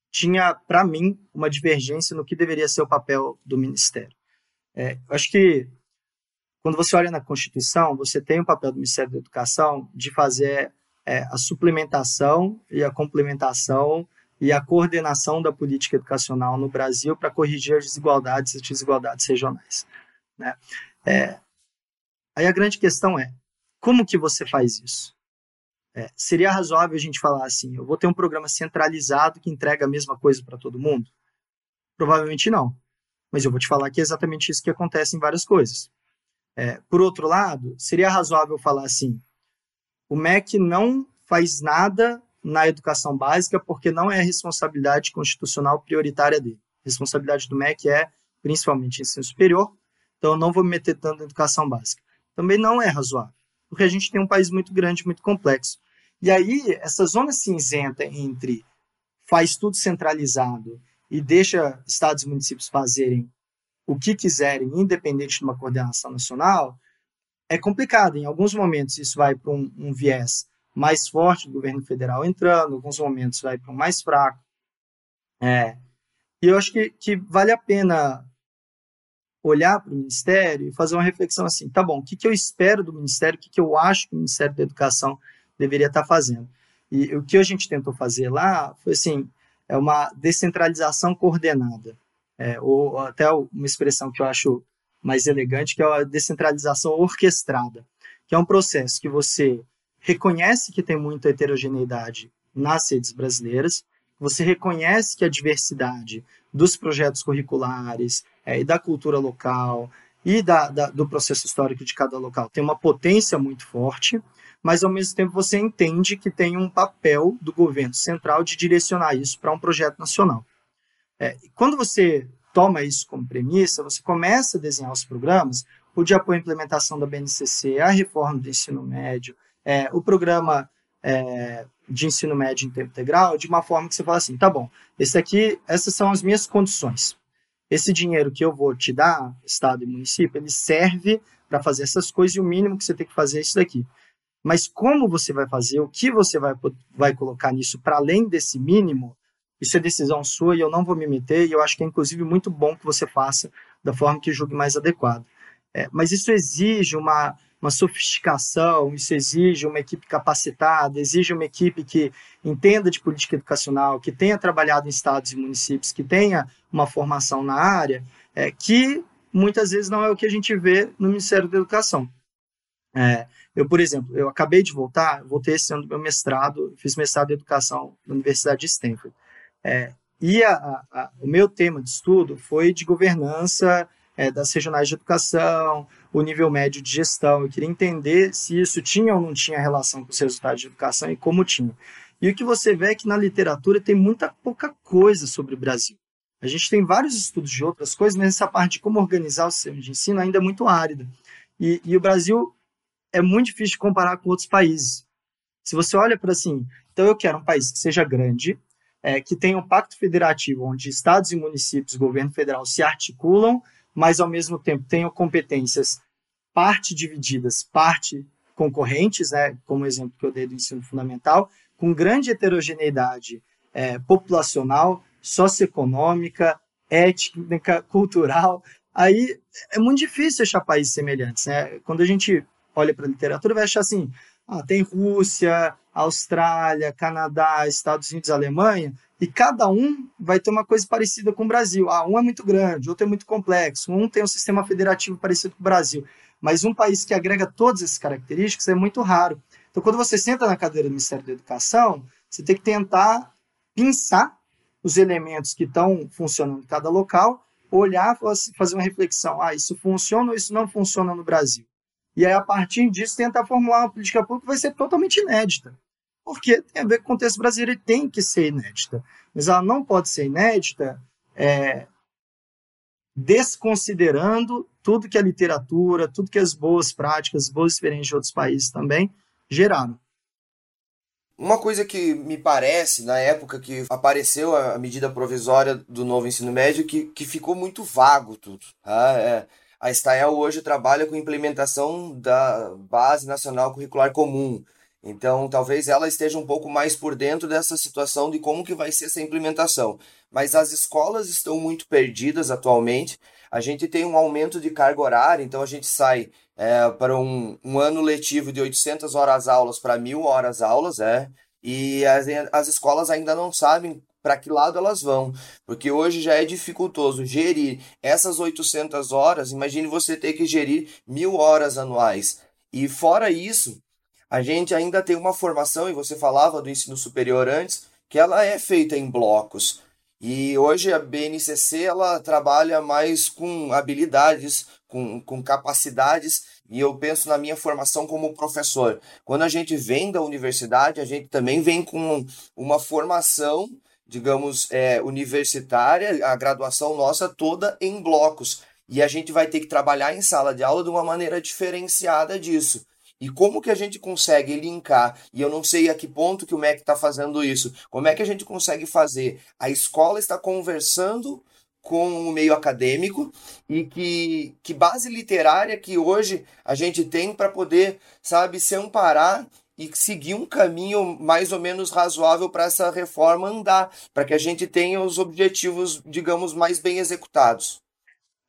tinha, para mim, uma divergência no que deveria ser o papel do Ministério. É, acho que, quando você olha na Constituição, você tem o papel do Ministério da Educação de fazer é, a suplementação e a complementação e a coordenação da política educacional no Brasil para corrigir as desigualdades e desigualdades regionais. Né? É, aí a grande questão é, como que você faz isso? É, seria razoável a gente falar assim, eu vou ter um programa centralizado que entrega a mesma coisa para todo mundo? Provavelmente não. Mas eu vou te falar que é exatamente isso que acontece em várias coisas. É, por outro lado, seria razoável falar assim, o MEC não faz nada na educação básica porque não é responsabilidade constitucional prioritária dele. A responsabilidade do MEC é principalmente ensino superior, então eu não vou me meter tanto na educação básica. Também não é razoável, porque a gente tem um país muito grande, muito complexo. E aí, essa zona cinzenta entre faz tudo centralizado e deixa estados e municípios fazerem o que quiserem, independente de uma coordenação nacional, é complicado. Em alguns momentos, isso vai para um, um viés mais forte do governo federal entrando, em alguns momentos vai para um mais fraco. É, e eu acho que, que vale a pena olhar para o Ministério e fazer uma reflexão assim, tá bom, o que, que eu espero do Ministério, o que, que eu acho que o Ministério da Educação deveria estar tá fazendo. E o que a gente tentou fazer lá foi assim, é uma descentralização coordenada, é, ou até uma expressão que eu acho mais elegante, que é a descentralização orquestrada, que é um processo que você reconhece que tem muita heterogeneidade nas redes brasileiras, você reconhece que a diversidade dos projetos curriculares é, e da cultura local e da, da, do processo histórico de cada local tem uma potência muito forte, mas ao mesmo tempo você entende que tem um papel do governo central de direcionar isso para um projeto nacional. É, quando você toma isso como premissa, você começa a desenhar os programas, o de apoio à implementação da BNCC, a reforma do ensino médio, é, o programa é, de ensino médio em tempo integral de uma forma que você fala assim, tá bom, esse aqui, essas são as minhas condições. Esse dinheiro que eu vou te dar, Estado e município, ele serve para fazer essas coisas e o mínimo que você tem que fazer é isso daqui. Mas como você vai fazer, o que você vai, vai colocar nisso para além desse mínimo, isso é decisão sua e eu não vou me meter, e eu acho que é inclusive muito bom que você faça da forma que julgue mais adequado. É, mas isso exige uma, uma sofisticação, isso exige uma equipe capacitada, exige uma equipe que entenda de política educacional, que tenha trabalhado em estados e municípios, que tenha uma formação na área, é, que muitas vezes não é o que a gente vê no Ministério da Educação. É, eu, por exemplo, eu acabei de voltar, voltei esse ano do meu mestrado, fiz mestrado em Educação na Universidade de Stanford. É, e a, a, o meu tema de estudo foi de governança é, das regionais de educação, o nível médio de gestão. Eu queria entender se isso tinha ou não tinha relação com os resultados de educação e como tinha. E o que você vê é que na literatura tem muita pouca coisa sobre o Brasil. A gente tem vários estudos de outras coisas, mas essa parte de como organizar o sistema de ensino ainda é muito árida. E, e o Brasil é muito difícil de comparar com outros países. Se você olha para assim, então eu quero um país que seja grande, é, que tenha um pacto federativo onde estados e municípios, governo federal se articulam mas ao mesmo tempo tenham competências parte divididas, parte concorrentes, né, como exemplo que eu dei do ensino fundamental, com grande heterogeneidade é, populacional, socioeconômica, étnica, cultural. Aí é muito difícil achar países semelhantes. Né? Quando a gente olha para a literatura, vai achar assim: ah, tem Rússia, Austrália, Canadá, Estados Unidos, Alemanha, e cada um vai ter uma coisa parecida com o Brasil. Ah, um é muito grande, outro é muito complexo, um tem um sistema federativo parecido com o Brasil. Mas um país que agrega todas essas características é muito raro. Então, quando você senta na cadeira do Ministério da Educação, você tem que tentar pensar os elementos que estão funcionando em cada local, olhar, fazer uma reflexão, ah, isso funciona ou isso não funciona no Brasil. E aí, a partir disso, tentar formular uma política pública que vai ser totalmente inédita. Porque tem a ver com o contexto brasileiro e tem que ser inédita. Mas ela não pode ser inédita é, desconsiderando tudo que a literatura, tudo que as boas práticas, as boas experiências de outros países também geraram. Uma coisa que me parece, na época que apareceu a medida provisória do novo ensino médio, que, que ficou muito vago tudo. Tá? É, a Stael hoje trabalha com implementação da Base Nacional Curricular Comum. Então, talvez ela esteja um pouco mais por dentro dessa situação de como que vai ser essa implementação. Mas as escolas estão muito perdidas atualmente. A gente tem um aumento de carga horária, então a gente sai é, para um, um ano letivo de 800 horas aulas para 1.000 horas aulas, é, e as, as escolas ainda não sabem para que lado elas vão, porque hoje já é dificultoso gerir essas 800 horas, imagine você ter que gerir mil horas anuais. E fora isso, a gente ainda tem uma formação, e você falava do ensino superior antes, que ela é feita em blocos. E hoje a BNCC ela trabalha mais com habilidades, com, com capacidades, e eu penso na minha formação como professor. Quando a gente vem da universidade, a gente também vem com uma formação, digamos, é, universitária, a graduação nossa toda em blocos. E a gente vai ter que trabalhar em sala de aula de uma maneira diferenciada disso. E como que a gente consegue linkar? E eu não sei a que ponto que o MEC está fazendo isso. Como é que a gente consegue fazer? A escola está conversando com o meio acadêmico e que, que base literária que hoje a gente tem para poder, sabe, se amparar e seguir um caminho mais ou menos razoável para essa reforma andar, para que a gente tenha os objetivos, digamos, mais bem executados.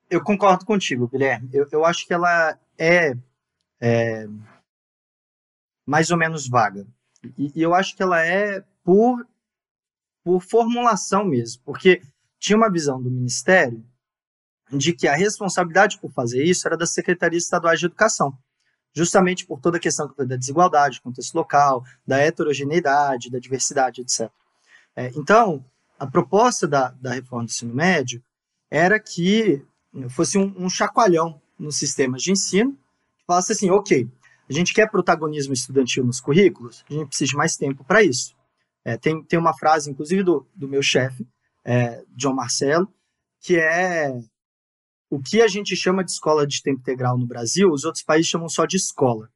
Eu concordo contigo, Guilherme. Eu, eu acho que ela é, é mais ou menos vaga. E, e eu acho que ela é por, por formulação mesmo, porque tinha uma visão do Ministério de que a responsabilidade por fazer isso era das secretarias estaduais de educação, justamente por toda a questão da desigualdade, contexto local, da heterogeneidade, da diversidade, etc. É, então, a proposta da, da reforma do ensino médio era que fosse um, um chacoalhão nos sistemas de ensino, que falasse assim, ok, a gente quer protagonismo estudantil nos currículos, a gente precisa de mais tempo para isso. É, tem, tem uma frase, inclusive, do, do meu chefe, é, John Marcelo, que é o que a gente chama de escola de tempo integral no Brasil, os outros países chamam só de escola.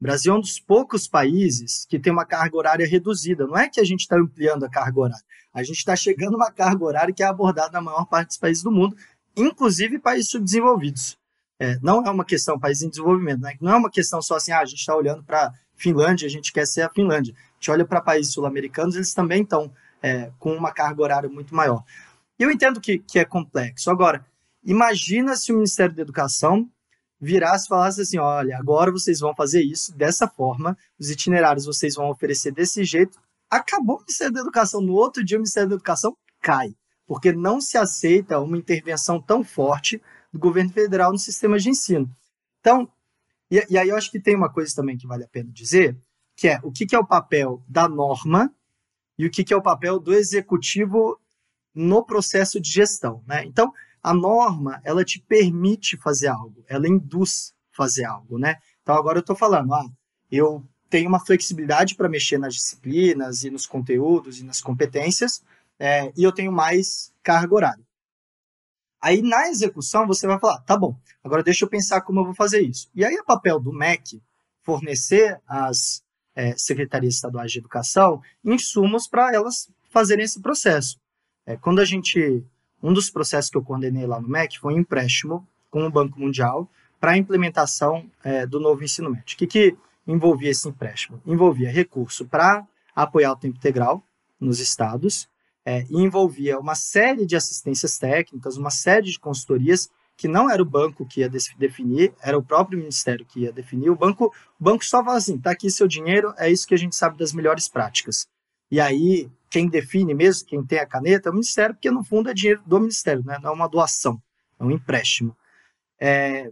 O Brasil é um dos poucos países que tem uma carga horária reduzida. Não é que a gente está ampliando a carga horária, a gente está chegando a uma carga horária que é abordada na maior parte dos países do mundo, inclusive países subdesenvolvidos. É, não é uma questão país em desenvolvimento, né? não é uma questão só assim, ah, a gente está olhando para Finlândia, a gente quer ser a Finlândia. A gente olha para países sul-americanos, eles também estão é, com uma carga horária muito maior. Eu entendo que, que é complexo. Agora, imagina se o Ministério da Educação virasse e falasse assim: olha, agora vocês vão fazer isso dessa forma, os itinerários vocês vão oferecer desse jeito. Acabou o Ministério da Educação. No outro dia, o Ministério da Educação cai, porque não se aceita uma intervenção tão forte do governo federal no sistema de ensino. Então, e, e aí eu acho que tem uma coisa também que vale a pena dizer, que é o que, que é o papel da norma e o que, que é o papel do executivo no processo de gestão. Né? Então, a norma, ela te permite fazer algo, ela induz fazer algo. Né? Então, agora eu estou falando, ah, eu tenho uma flexibilidade para mexer nas disciplinas e nos conteúdos e nas competências, é, e eu tenho mais carga horária. Aí, na execução, você vai falar, tá bom, agora deixa eu pensar como eu vou fazer isso. E aí, é papel do MEC fornecer as é, secretarias estaduais de educação insumos para elas fazerem esse processo. É, quando a gente. Um dos processos que eu coordenei lá no MEC foi um empréstimo com o Banco Mundial para a implementação é, do novo ensino médio. O que, que envolvia esse empréstimo? Envolvia recurso para apoiar o tempo integral nos estados é, envolvia uma série de assistências técnicas, uma série de consultorias que não era o banco que ia definir, era o próprio ministério que ia definir. O banco, o banco só fala assim: tá aqui seu dinheiro, é isso que a gente sabe das melhores práticas. E aí, quem define mesmo, quem tem a caneta, é o ministério, porque no fundo é dinheiro do ministério, né? não é uma doação, é um empréstimo. É...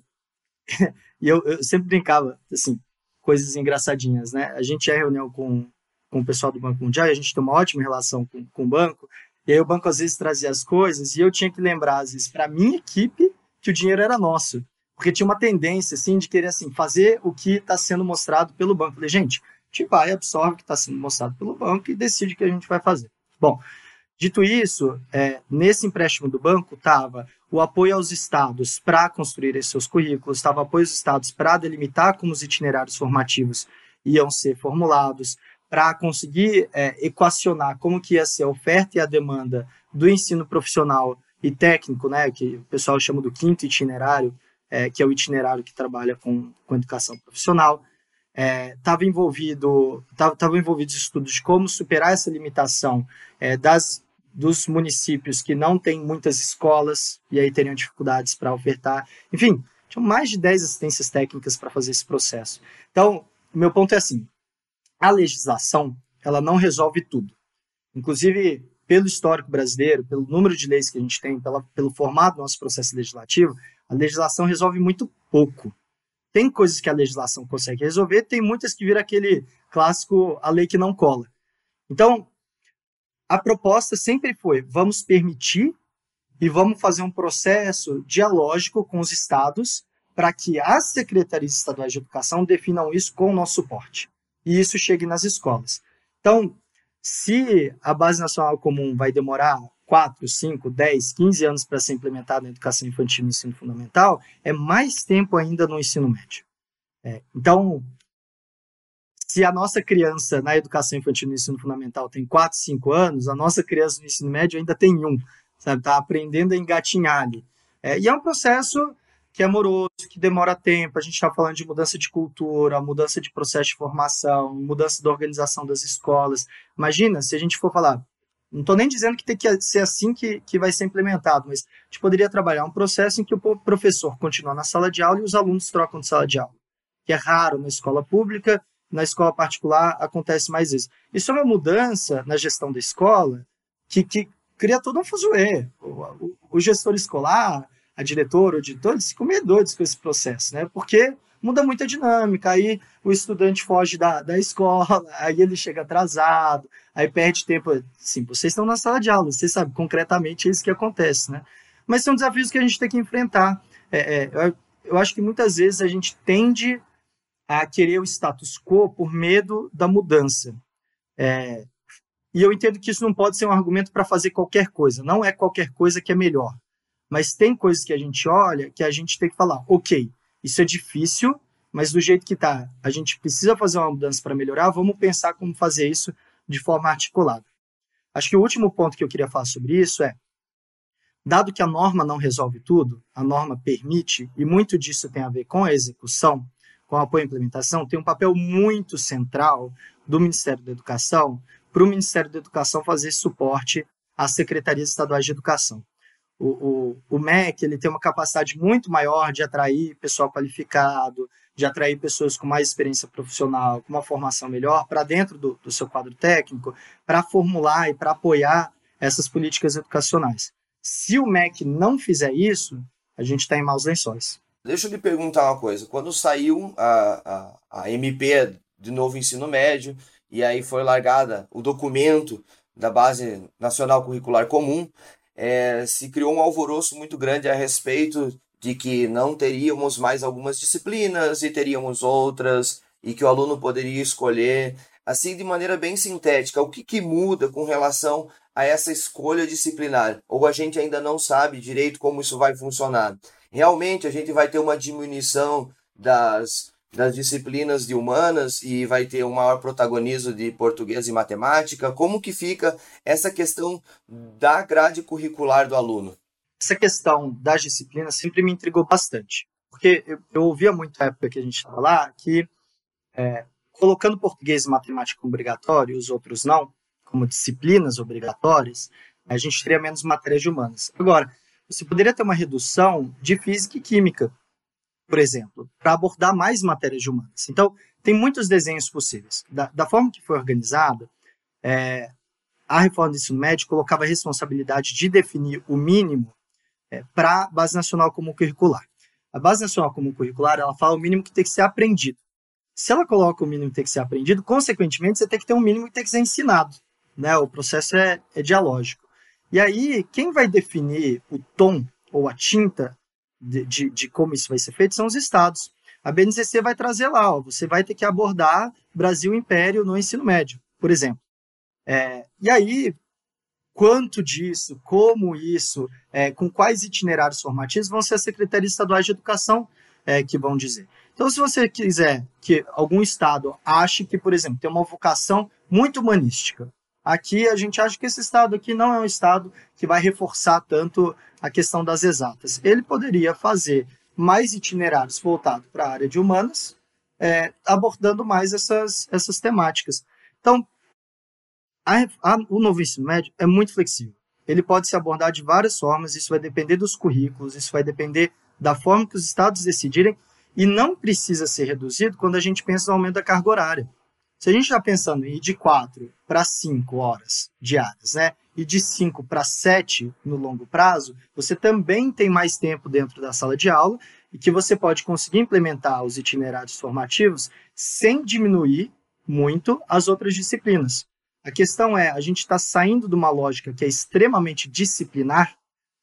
e eu, eu, sempre brincava, assim, coisas engraçadinhas, né? A gente tinha reunião com, com o pessoal do Banco Mundial e a gente tem uma ótima relação com, com o banco. E aí o banco às vezes trazia as coisas e eu tinha que lembrar, às vezes, para minha equipe, que o dinheiro era nosso. Porque tinha uma tendência, assim, de querer, assim, fazer o que está sendo mostrado pelo banco. Eu falei, gente, a gente vai, absorve o que está sendo mostrado pelo banco e decide o que a gente vai fazer. Bom, dito isso, é, nesse empréstimo do banco estava o apoio aos estados para construir seus currículos, estava apoio aos estados para delimitar como os itinerários formativos iam ser formulados, para conseguir é, equacionar como que ia ser a oferta e a demanda do ensino profissional e técnico, né, que o pessoal chama do quinto itinerário, é, que é o itinerário que trabalha com, com educação profissional, estava é, envolvido estavam envolvidos estudos de como superar essa limitação é, das dos municípios que não têm muitas escolas e aí teriam dificuldades para ofertar. Enfim, tinham mais de 10 assistências técnicas para fazer esse processo. Então, meu ponto é assim: a legislação ela não resolve tudo. Inclusive, pelo histórico brasileiro, pelo número de leis que a gente tem, pela, pelo formato do nosso processo legislativo, a legislação resolve muito pouco. Tem coisas que a legislação consegue resolver, tem muitas que viram aquele clássico a lei que não cola. Então, a proposta sempre foi: vamos permitir e vamos fazer um processo dialógico com os estados para que as secretarias estaduais de educação definam isso com o nosso suporte e isso chegue nas escolas. Então, se a Base Nacional Comum vai demorar 4, 5, 10, 15 anos para ser implementada na educação infantil e no ensino fundamental, é mais tempo ainda no ensino médio. É, então, se a nossa criança na educação infantil e no ensino fundamental tem 4, 5 anos, a nossa criança no ensino médio ainda tem um, sabe? Está aprendendo a engatinhar ali. É, e é um processo que é moroso, que demora tempo. A gente está falando de mudança de cultura, mudança de processo de formação, mudança da organização das escolas. Imagina se a gente for falar, não estou nem dizendo que tem que ser assim que, que vai ser implementado, mas a gente poderia trabalhar um processo em que o professor continua na sala de aula e os alunos trocam de sala de aula, que é raro na escola pública, na escola particular acontece mais isso. Isso é uma mudança na gestão da escola que, que cria todo um fuzuê. O, o, o gestor escolar a diretora, o editor, eles ficam meio doidos com esse processo, né? Porque muda muito a dinâmica, aí o estudante foge da, da escola, aí ele chega atrasado, aí perde tempo. Sim, vocês estão na sala de aula, vocês sabem concretamente é isso que acontece, né? Mas são desafios que a gente tem que enfrentar. É, é, eu, eu acho que muitas vezes a gente tende a querer o status quo por medo da mudança. É, e eu entendo que isso não pode ser um argumento para fazer qualquer coisa. Não é qualquer coisa que é melhor. Mas tem coisas que a gente olha que a gente tem que falar, ok, isso é difícil, mas do jeito que está, a gente precisa fazer uma mudança para melhorar, vamos pensar como fazer isso de forma articulada. Acho que o último ponto que eu queria falar sobre isso é, dado que a norma não resolve tudo, a norma permite, e muito disso tem a ver com a execução, com o apoio à implementação, tem um papel muito central do Ministério da Educação para o Ministério da Educação fazer suporte às secretarias estaduais de educação o, o, o MEC ele tem uma capacidade muito maior de atrair pessoal qualificado, de atrair pessoas com mais experiência profissional, com uma formação melhor para dentro do, do seu quadro técnico, para formular e para apoiar essas políticas educacionais. Se o MEC não fizer isso, a gente está em maus lençóis. Deixa eu lhe perguntar uma coisa. Quando saiu a, a, a MP de novo ensino médio, e aí foi largada o documento da Base Nacional Curricular Comum, é, se criou um alvoroço muito grande a respeito de que não teríamos mais algumas disciplinas e teríamos outras, e que o aluno poderia escolher, assim de maneira bem sintética, o que, que muda com relação a essa escolha disciplinar? Ou a gente ainda não sabe direito como isso vai funcionar? Realmente a gente vai ter uma diminuição das das disciplinas de humanas e vai ter um maior protagonismo de português e matemática? Como que fica essa questão da grade curricular do aluno? Essa questão das disciplinas sempre me intrigou bastante, porque eu, eu ouvia muito na época que a gente estava lá que é, colocando português e matemática obrigatório e os outros não, como disciplinas obrigatórias, a gente teria menos matérias de humanas. Agora, você poderia ter uma redução de física e química, por exemplo, para abordar mais matérias de humanas. Então, tem muitos desenhos possíveis. Da, da forma que foi organizada, é, a reforma do ensino médio colocava a responsabilidade de definir o mínimo é, para a Base Nacional Comum Curricular. A Base Nacional Comum Curricular, ela fala o mínimo que tem que ser aprendido. Se ela coloca o mínimo que tem que ser aprendido, consequentemente, você tem que ter um mínimo que tem que ser ensinado. Né? O processo é, é dialógico. E aí, quem vai definir o tom ou a tinta de, de, de como isso vai ser feito são os estados. A BNCC vai trazer lá, ó, você vai ter que abordar Brasil Império no ensino médio, por exemplo. É, e aí, quanto disso, como isso, é, com quais itinerários formativos vão ser as secretarias estaduais de educação é, que vão dizer. Então, se você quiser que algum estado ache que, por exemplo, tem uma vocação muito humanística, aqui a gente acha que esse estado aqui não é um estado que vai reforçar tanto a questão das exatas. Ele poderia fazer mais itinerários voltados para a área de humanas, é, abordando mais essas, essas temáticas. Então, a, a, o novo ensino médio é muito flexível. Ele pode se abordar de várias formas, isso vai depender dos currículos, isso vai depender da forma que os estados decidirem, e não precisa ser reduzido quando a gente pensa no aumento da carga horária. Se a gente está pensando em ir de 4 para 5 horas diárias, né? E de 5 para 7 no longo prazo, você também tem mais tempo dentro da sala de aula e que você pode conseguir implementar os itinerários formativos sem diminuir muito as outras disciplinas. A questão é, a gente está saindo de uma lógica que é extremamente disciplinar,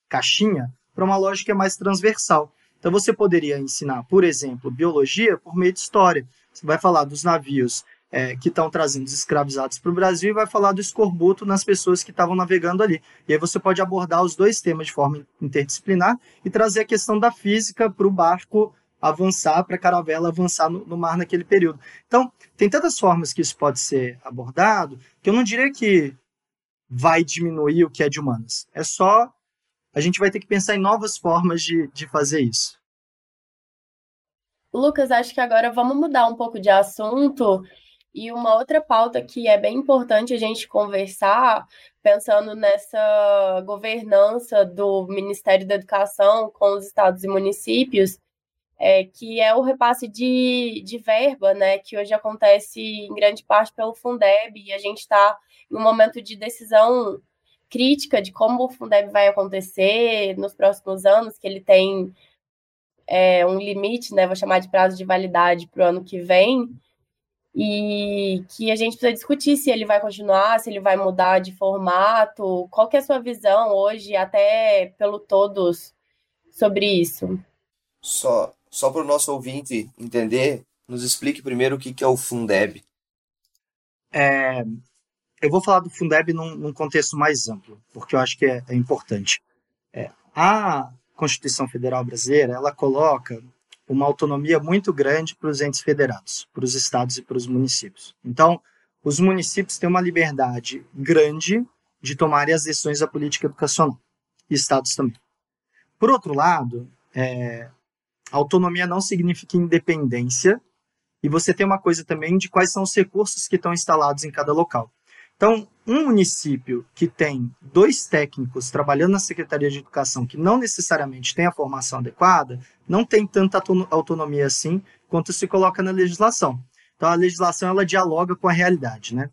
caixinha, para uma lógica mais transversal. Então você poderia ensinar, por exemplo, biologia por meio de história. Você vai falar dos navios é, que estão trazendo os escravizados para o Brasil e vai falar do escorbuto nas pessoas que estavam navegando ali. E aí você pode abordar os dois temas de forma interdisciplinar e trazer a questão da física para o barco avançar, para a caravela avançar no, no, mar naquele período. Então, tem tantas formas que isso pode ser abordado que eu não diria que vai diminuir o que é de humanas. É só a gente vai ter que pensar em novas formas de, de fazer isso. Lucas, acho que agora vamos mudar um pouco de assunto e uma outra pauta que é bem importante a gente conversar, pensando nessa governança do Ministério da Educação com os estados e municípios, é, que é o repasse de, de verba, né, que hoje acontece em grande parte pelo Fundeb, e a gente está em um momento de decisão crítica de como o Fundeb vai acontecer nos próximos anos, que ele tem é, um limite, né, vou chamar de prazo de validade para o ano que vem, e que a gente precisa discutir se ele vai continuar, se ele vai mudar de formato, qual que é a sua visão hoje, até pelo todos, sobre isso? Só, só para o nosso ouvinte entender, nos explique primeiro o que, que é o Fundeb. É, eu vou falar do Fundeb num, num, contexto mais amplo, porque eu acho que é, é importante. É, a Constituição Federal Brasileira, ela coloca uma autonomia muito grande para os entes federados, para os estados e para os municípios. Então, os municípios têm uma liberdade grande de tomarem as decisões da política educacional, e estados também. Por outro lado, é, autonomia não significa independência, e você tem uma coisa também de quais são os recursos que estão instalados em cada local. Então, um município que tem dois técnicos trabalhando na Secretaria de Educação que não necessariamente tem a formação adequada, não tem tanta autonomia assim quanto se coloca na legislação. Então, a legislação ela dialoga com a realidade, né?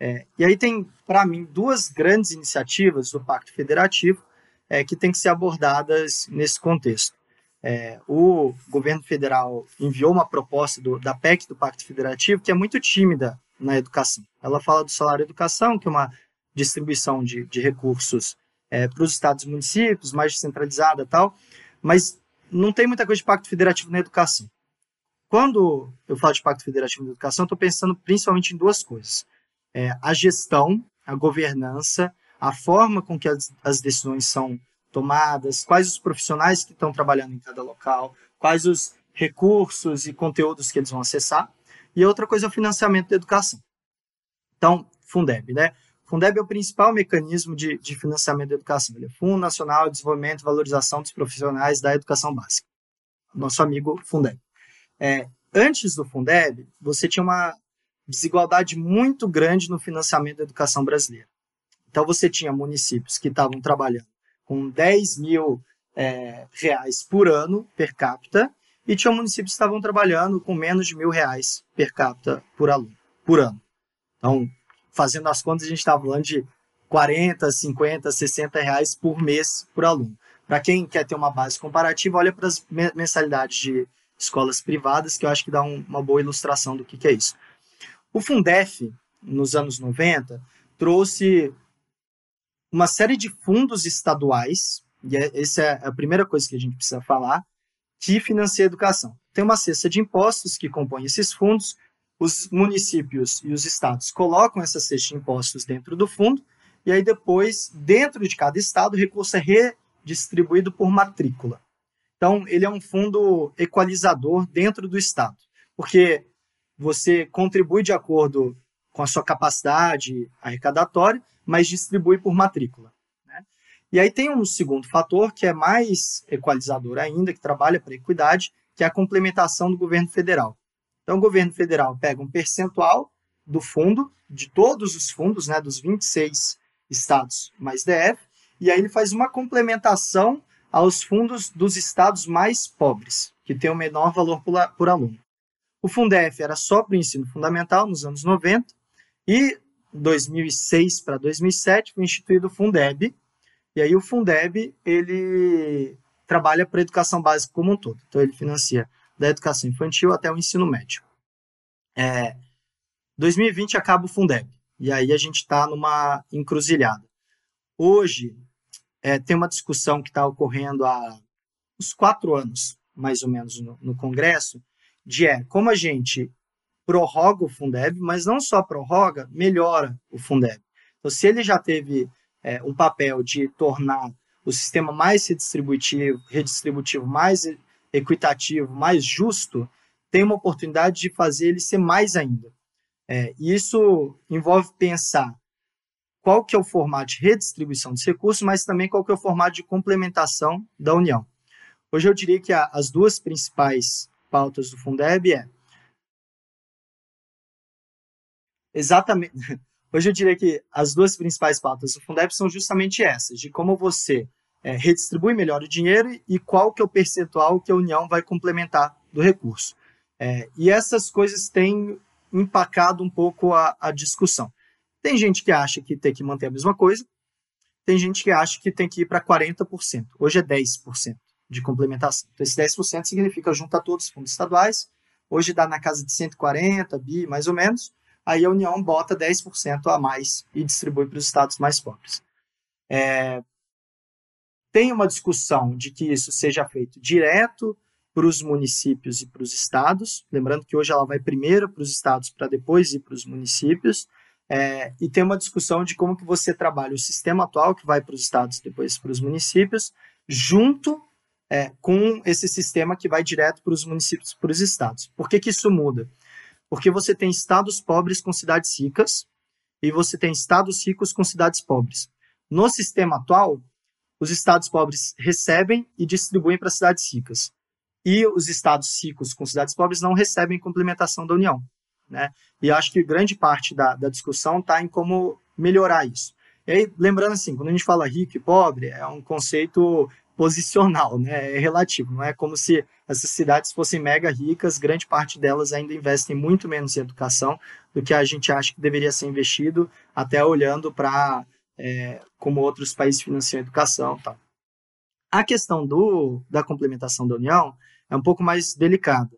É, e aí tem, para mim, duas grandes iniciativas do Pacto Federativo é, que têm que ser abordadas nesse contexto. É, o governo federal enviou uma proposta do, da PEC do Pacto Federativo que é muito tímida na educação. Ela fala do salário educação, que é uma distribuição de, de recursos é, para os estados e municípios, mais descentralizada tal, mas não tem muita coisa de pacto federativo na educação. Quando eu falo de pacto federativo na educação, estou pensando principalmente em duas coisas: é, a gestão, a governança, a forma com que as, as decisões são tomadas, quais os profissionais que estão trabalhando em cada local, quais os recursos e conteúdos que eles vão acessar. E outra coisa é o financiamento da educação. Então, Fundeb, né? Fundeb é o principal mecanismo de, de financiamento da educação. Ele é Fundo Nacional de Desenvolvimento e Valorização dos Profissionais da Educação Básica. Nosso amigo Fundeb. É, antes do Fundeb, você tinha uma desigualdade muito grande no financiamento da educação brasileira. Então, você tinha municípios que estavam trabalhando com 10 mil é, reais por ano per capita e tinha municípios que estavam trabalhando com menos de mil reais per capita por aluno, por ano. Então, fazendo as contas, a gente estava falando de 40, 50, 60 reais por mês por aluno. Para quem quer ter uma base comparativa, olha para as mensalidades de escolas privadas, que eu acho que dá um, uma boa ilustração do que, que é isso. O Fundef, nos anos 90, trouxe uma série de fundos estaduais, e é, essa é a primeira coisa que a gente precisa falar, que financia a educação. Tem uma cesta de impostos que compõe esses fundos, os municípios e os estados colocam essa cesta de impostos dentro do fundo, e aí depois, dentro de cada estado, o recurso é redistribuído por matrícula. Então, ele é um fundo equalizador dentro do estado, porque você contribui de acordo com a sua capacidade arrecadatória, mas distribui por matrícula. E aí tem um segundo fator que é mais equalizador ainda, que trabalha para a equidade, que é a complementação do governo federal. Então, o governo federal pega um percentual do fundo, de todos os fundos, né, dos 26 estados mais DF, e aí ele faz uma complementação aos fundos dos estados mais pobres, que tem o menor valor por, por aluno. O Fundef era só para o ensino fundamental nos anos 90, e 2006 para 2007 foi instituído o Fundeb, e aí o Fundeb ele trabalha para a educação básica como um todo. Então ele financia da educação infantil até o ensino médio. É, 2020 acaba o Fundeb. E aí a gente está numa encruzilhada. Hoje é, tem uma discussão que está ocorrendo há uns quatro anos, mais ou menos, no, no Congresso, de é, como a gente prorroga o Fundeb, mas não só prorroga, melhora o Fundeb. Então, se ele já teve é, um papel de tornar o sistema mais redistributivo, redistributivo, mais equitativo, mais justo, tem uma oportunidade de fazer ele ser mais ainda. É, isso envolve pensar qual que é o formato de redistribuição dos recursos, mas também qual que é o formato de complementação da União. Hoje eu diria que a, as duas principais pautas do Fundeb é exatamente. Hoje eu diria que as duas principais pautas do Fundeb são justamente essas, de como você é, redistribui melhor o dinheiro e qual que é o percentual que a União vai complementar do recurso. É, e essas coisas têm empacado um pouco a, a discussão. Tem gente que acha que tem que manter a mesma coisa, tem gente que acha que tem que ir para 40%. Hoje é 10% de complementação. Então, esse 10% significa juntar todos os fundos estaduais. Hoje dá na casa de 140 bi, mais ou menos. Aí a União bota 10% a mais e distribui para os estados mais pobres. É, tem uma discussão de que isso seja feito direto para os municípios e para os estados, lembrando que hoje ela vai primeiro para os estados para depois ir para os municípios, é, e tem uma discussão de como que você trabalha o sistema atual que vai para os estados depois para os municípios, junto é, com esse sistema que vai direto para os municípios para os estados. Por que, que isso muda? Porque você tem estados pobres com cidades ricas e você tem estados ricos com cidades pobres. No sistema atual, os estados pobres recebem e distribuem para cidades ricas. E os estados ricos com cidades pobres não recebem complementação da União. Né? E acho que grande parte da, da discussão está em como melhorar isso. E aí, lembrando assim, quando a gente fala rico e pobre, é um conceito posicional, né? é relativo. Não é como se essas cidades fossem mega ricas, grande parte delas ainda investem muito menos em educação do que a gente acha que deveria ser investido, até olhando para é, como outros países financiam a educação. Tá. A questão do, da complementação da União é um pouco mais delicada,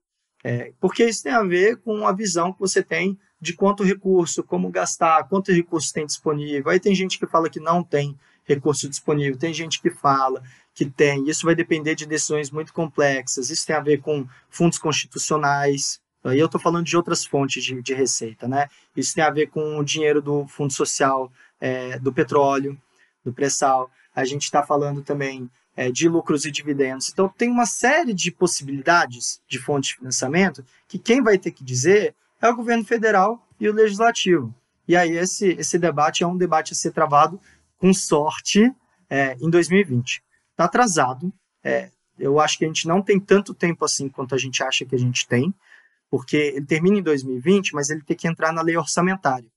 é, porque isso tem a ver com a visão que você tem de quanto recurso, como gastar, quanto recurso tem disponível. Aí tem gente que fala que não tem recurso disponível, tem gente que fala que tem. Isso vai depender de decisões muito complexas. Isso tem a ver com fundos constitucionais. Aí eu estou falando de outras fontes de, de, receita, né? Isso tem a ver com o dinheiro do Fundo Social é, do petróleo, do pré-sal. A gente está falando também é, de lucros e dividendos. Então, tem uma série de possibilidades de fonte de financiamento que quem vai ter que dizer é o governo federal e o legislativo. E aí, esse, esse debate é um debate a ser travado com sorte é, em 2020. Está atrasado. É, eu acho que a gente não tem tanto tempo assim quanto a gente acha que a gente tem, porque ele termina em 2020, mas ele tem que entrar na lei orçamentária.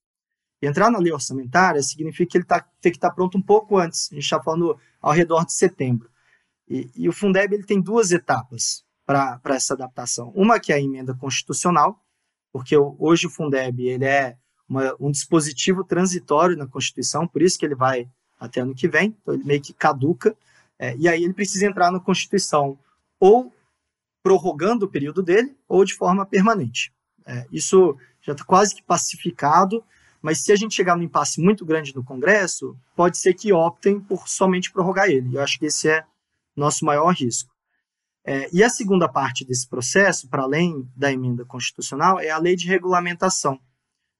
E entrar na lei orçamentária significa que ele tá, tem que estar tá pronto um pouco antes. A gente está falando ao redor de setembro. E, e o Fundeb ele tem duas etapas para essa adaptação. Uma que é a emenda constitucional, porque hoje o Fundeb ele é uma, um dispositivo transitório na Constituição, por isso que ele vai até ano que vem, então ele meio que caduca, é, e aí ele precisa entrar na Constituição ou prorrogando o período dele ou de forma permanente. É, isso já está quase que pacificado, Mas se a gente chegar num impasse muito grande no Congresso, pode ser que optem por somente prorrogar ele. Eu acho que esse é nosso maior risco. É, e a segunda parte desse processo, para além da emenda constitucional, é a lei de regulamentação.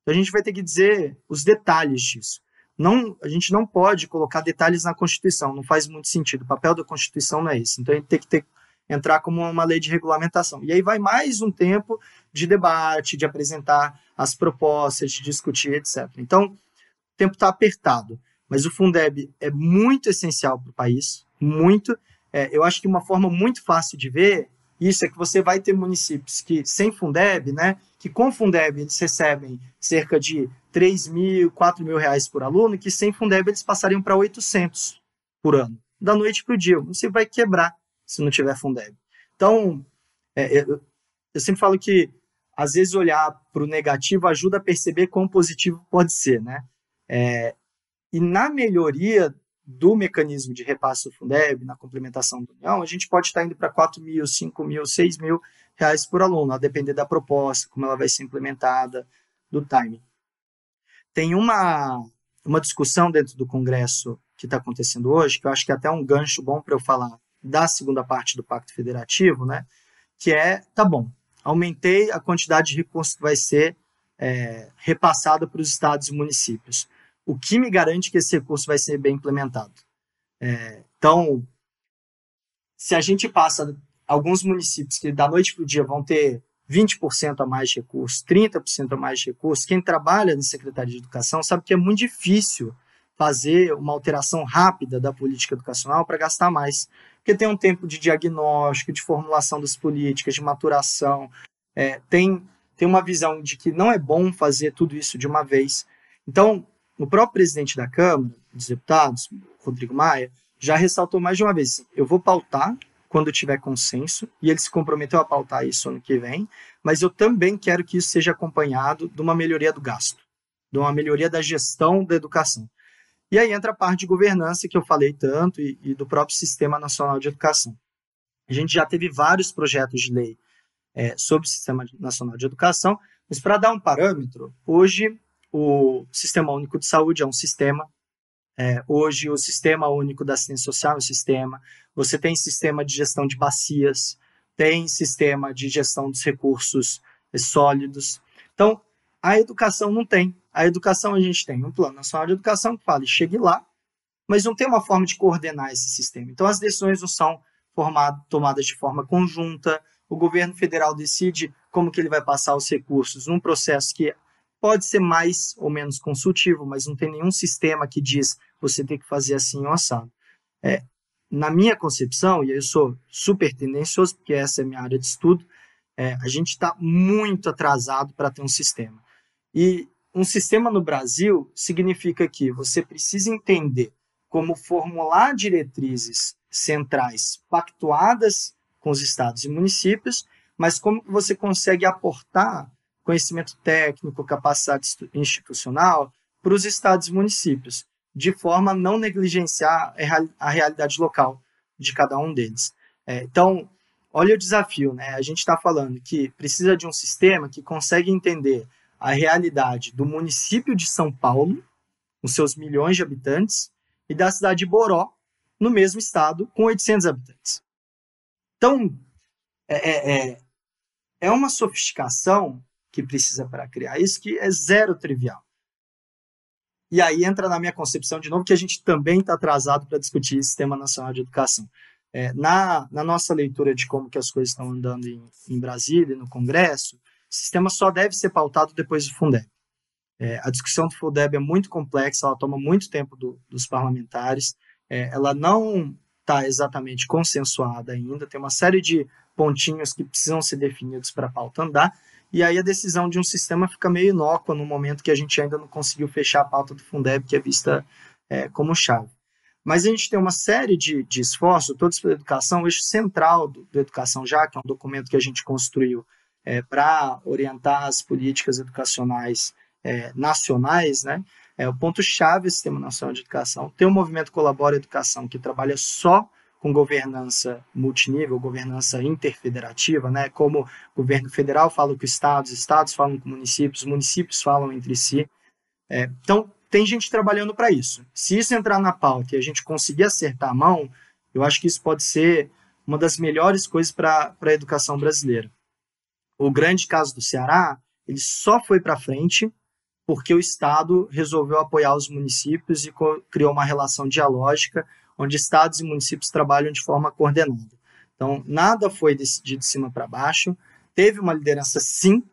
Então a gente vai ter que dizer os detalhes disso. Não, a gente não pode colocar detalhes na Constituição, não faz muito sentido. O papel da Constituição não é esse. Então a gente tem que ter, entrar como uma lei de regulamentação. E aí vai mais um tempo de debate, de apresentar as propostas, de discutir, etc. Então, o tempo está apertado, mas o Fundeb é muito essencial para o país, muito. É, eu acho que uma forma muito fácil de ver isso é que você vai ter municípios que, sem Fundeb, né, que com Fundeb eles recebem cerca de 3 mil, 4 mil reais por aluno, que sem Fundeb eles passariam para 800 por ano, da noite para o dia. Você vai quebrar se não tiver Fundeb. Então, é, eu, eu sempre falo que às vezes olhar para o negativo ajuda a perceber quão positivo pode ser, né? É, e na melhoria do mecanismo de repasse do Fundeb, na complementação do União, a gente pode estar indo para 4 mil, 5 mil, 6 mil reais por aluno, a depender da proposta, como ela vai ser implementada, do timing. Tem uma, uma discussão dentro do Congresso que está acontecendo hoje, que eu acho que é até um gancho bom para eu falar da segunda parte do Pacto Federativo, né? Que é, tá bom, aumentei a quantidade de recursos que vai ser é, repassada para os estados e municípios. O que me garante que esse recurso vai ser bem implementado? É, então, se a gente passa alguns municípios que da noite para o dia vão ter 20% a mais de recursos, 30% a mais de recursos, quem trabalha na Secretaria de Educação sabe que é muito difícil fazer uma alteração rápida da política educacional para gastar mais porque tem um tempo de diagnóstico, de formulação das políticas, de maturação, é, tem, tem uma visão de que não é bom fazer tudo isso de uma vez. Então, o próprio presidente da Câmara dos Deputados, Rodrigo Maia, já ressaltou mais de uma vez: eu vou pautar quando tiver consenso, e ele se comprometeu a pautar isso ano que vem, mas eu também quero que isso seja acompanhado de uma melhoria do gasto, de uma melhoria da gestão da educação. E aí entra a parte de governança que eu falei tanto e, e do próprio Sistema Nacional de Educação. A gente já teve vários projetos de lei é, sobre o Sistema Nacional de Educação, mas para dar um parâmetro, hoje o Sistema Único de Saúde é um sistema, é, hoje o Sistema Único da Assistência Social é um sistema, você tem sistema de gestão de bacias, tem sistema de gestão dos recursos sólidos. Então, a educação não tem. A educação a gente tem um plano nacional de educação que fala, chegue lá, mas não tem uma forma de coordenar esse sistema. Então as decisões não são formado, tomadas de forma conjunta. O governo federal decide como que ele vai passar os recursos num processo que pode ser mais ou menos consultivo, mas não tem nenhum sistema que diz você tem que fazer assim ou assado. É, na minha concepção, e eu sou super tendencioso, porque essa é minha área de estudo, é, a gente está muito atrasado para ter um sistema. E um sistema no Brasil significa que você precisa entender como formular diretrizes centrais pactuadas com os estados e municípios, mas como você consegue aportar conhecimento técnico, capacidade institucional para os estados e municípios, de forma a não negligenciar a realidade local de cada um deles. É, então, olha o desafio, né? A gente está falando que precisa de um sistema que consegue entender a realidade do município de São Paulo, com seus milhões de habitantes, e da cidade de Boró, no mesmo estado, com 800 habitantes. Então, é, é, é, é uma sofisticação que precisa para criar isso que é zero trivial. E aí entra na minha concepção, de novo, que a gente também está atrasado para discutir Sistema Nacional de Educação. É, na, na, nossa leitura de como que as coisas estão andando em, em Brasília, no Congresso, o sistema só deve ser pautado depois do Fundeb. É, a discussão do Fundeb é muito complexa, ela toma muito tempo do, dos parlamentares, é, ela não está exatamente consensuada ainda, tem uma série de pontinhos que precisam ser definidos para a pauta andar, e aí a decisão de um sistema fica meio inócua no momento que a gente ainda não conseguiu fechar a pauta do Fundeb, que é vista é, como chave. Mas a gente tem uma série de, de esforços, todos pela educação, o eixo central do, do Educação Já, que é um documento que a gente construiu é, para orientar as políticas educacionais é, nacionais, né? É o ponto-chave do Sistema Nacional de Educação. Tem o movimento Colabora Educação, que trabalha só com governança multinível, governança interfederativa, né? Como o governo federal fala com estados, estados falam com municípios, municípios falam entre si. É, então, tem gente trabalhando para isso. Se isso entrar na pauta e a gente conseguir acertar a mão, eu acho que isso pode ser uma das melhores coisas para a educação brasileira. O grande caso do Ceará, ele só foi para frente porque o Estado resolveu apoiar os municípios e criou uma relação dialógica onde estados e municípios trabalham de forma coordenada. Então, nada foi decidido de cima para baixo. Teve uma liderança, sim,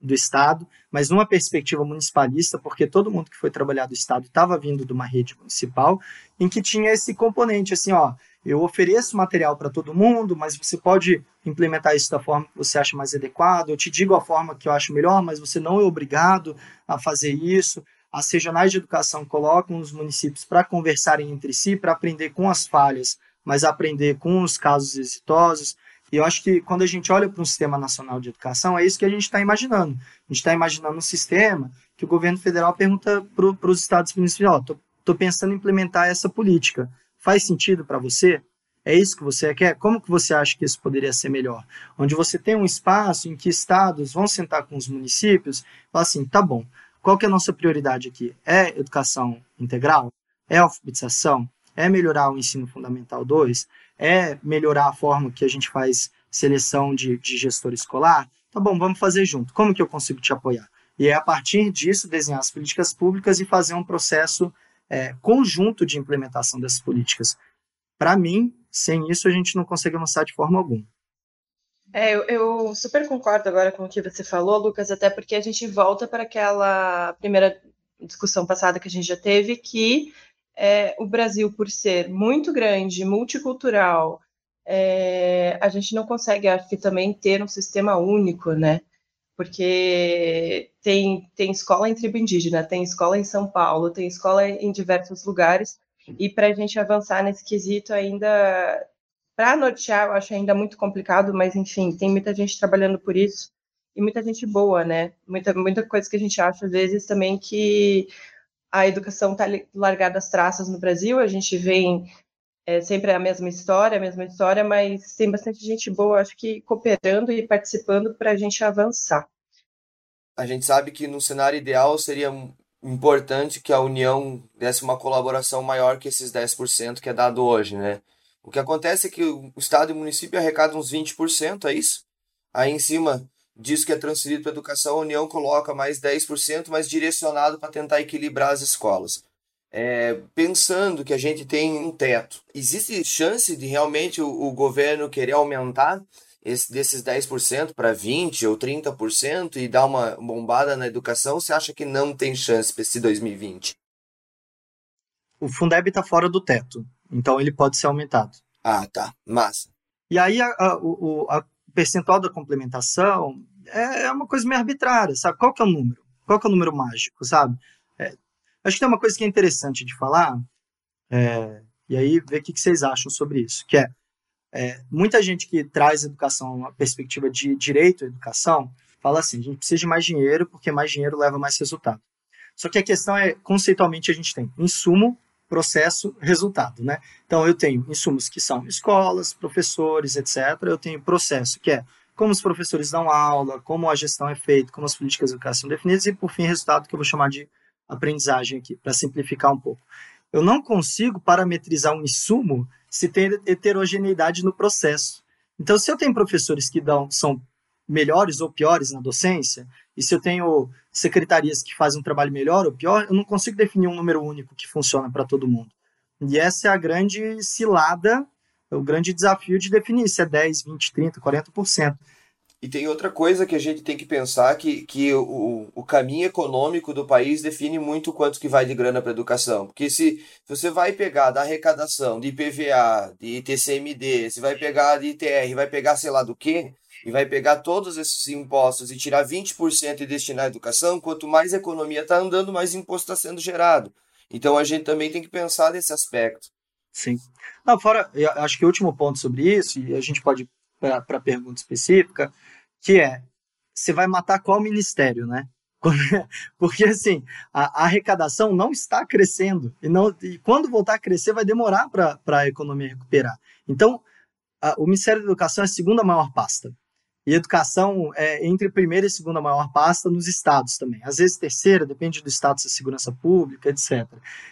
do Estado, mas numa perspectiva municipalista, porque todo mundo que foi trabalhar do Estado estava vindo de uma rede municipal, em que tinha esse componente, assim, ó, eu ofereço material para todo mundo, mas você pode implementar isso da forma que você acha mais adequada, eu te digo a forma que eu acho melhor, mas você não é obrigado a fazer isso. As regionais de educação colocam os municípios para conversarem entre si, para aprender com as falhas, mas aprender com os casos exitosos. E eu acho que quando a gente olha para um sistema nacional de educação, é isso que a gente está imaginando. A gente está imaginando um sistema que o governo federal pergunta para os estados municipais: estou pensando em implementar essa política. Faz sentido para você? É isso que você quer? Como que você acha que isso poderia ser melhor? Onde você tem um espaço em que estados vão sentar com os municípios e falar assim, tá bom, qual que é a nossa prioridade aqui? É educação integral? É alfabetização? É melhorar o ensino fundamental 2? é melhorar a forma que a gente faz seleção de, de gestor escolar, tá bom, vamos fazer junto. Como que eu consigo te apoiar? E é a partir disso desenhar as políticas públicas e fazer um processo é, conjunto de implementação dessas políticas. Para mim, sem isso a gente não consegue avançar de forma alguma. É, eu, eu, super concordo agora com o que você falou, Lucas, até porque a gente volta para aquela primeira discussão passada que a gente já teve, que é, o Brasil, por ser muito grande, multicultural, é, a gente não consegue, acho que também, ter um sistema único, né? Porque tem, tem escola em tribo indígena, tem escola em São Paulo, tem escola em diversos lugares, e para a gente avançar nesse quesito ainda, para nortear, eu acho ainda muito complicado, mas enfim, tem muita gente trabalhando por isso, e muita gente boa, né? Muita, muita coisa que a gente acha, às vezes, também que a educação está largada às traças no Brasil, a gente vem é, sempre a mesma história, a mesma história, mas tem bastante gente boa, acho que cooperando e participando para a gente avançar. A gente sabe que no cenário ideal seria importante que a União desse uma colaboração maior que esses 10% que é dado hoje, né? O que acontece é que o Estado e o município arrecadam uns 20%, é isso? Aí em cima diz que é transferido para a educação, a União coloca mais 10%, mas direcionado para tentar equilibrar as escolas. É, pensando que a gente tem um teto, existe chance de realmente o, o governo querer aumentar esse, desses 10% para 20% ou 30% e dar uma bombada na educação? Você acha que não tem chance para esse 2020? O Fundeb está fora do teto, então ele pode ser aumentado. Ah, tá. Massa. E aí a, a, o, a percentual da complementação é, é uma coisa meio arbitrária, sabe? Qual que é o número? Qual que é o número mágico, sabe? É, acho que tem uma coisa que é interessante de falar, é, e aí ver o que, que vocês acham sobre isso, que é, é, muita gente que traz educação, a perspectiva de direito à educação, fala assim, a gente precisa de mais dinheiro porque mais dinheiro leva mais resultado. Só que a questão é, conceitualmente, a gente tem insumo, processo, resultado, né? Então, eu tenho insumos que são escolas, professores, etc. Eu tenho processo, que é como os professores dão aula, como a gestão é feita, como as políticas educação são definidas, e, por fim, resultado que eu vou chamar de aprendizagem aqui, para simplificar um pouco. Eu não consigo parametrizar um insumo se tem heterogeneidade no processo. Então, se eu tenho professores que dão, são melhores ou piores na docência, e se eu tenho secretarias que fazem um trabalho melhor ou pior, eu não consigo definir um número único que funciona para todo mundo. E essa é a grande cilada, o grande desafio de definir se é 10, 20, 30, 40%. E tem outra coisa que a gente tem que pensar que, que o, o caminho econômico do país define muito quanto que vai de grana para educação. Porque se você vai pegar da arrecadação de IPVA, de ITCMD, se vai pegar de ITR, vai pegar sei lá do que, e vai pegar todos esses impostos e tirar 20% e destinar à educação, quanto mais a economia está andando, mais imposto está sendo gerado. Então a gente também tem que pensar nesse aspecto. Sim. Não, fora, acho que o último ponto sobre isso, e a gente pode ir para a pergunta específica, que é: você vai matar qual ministério, né? Porque assim, a, arrecadação não está crescendo. E, não, e quando voltar a crescer, vai demorar para a economia recuperar. Então, a, o Ministério da Educação é a segunda maior pasta. E educação é entre primeira e segunda maior pasta nos estados também. Às vezes terceira, depende do status da segurança pública, etc.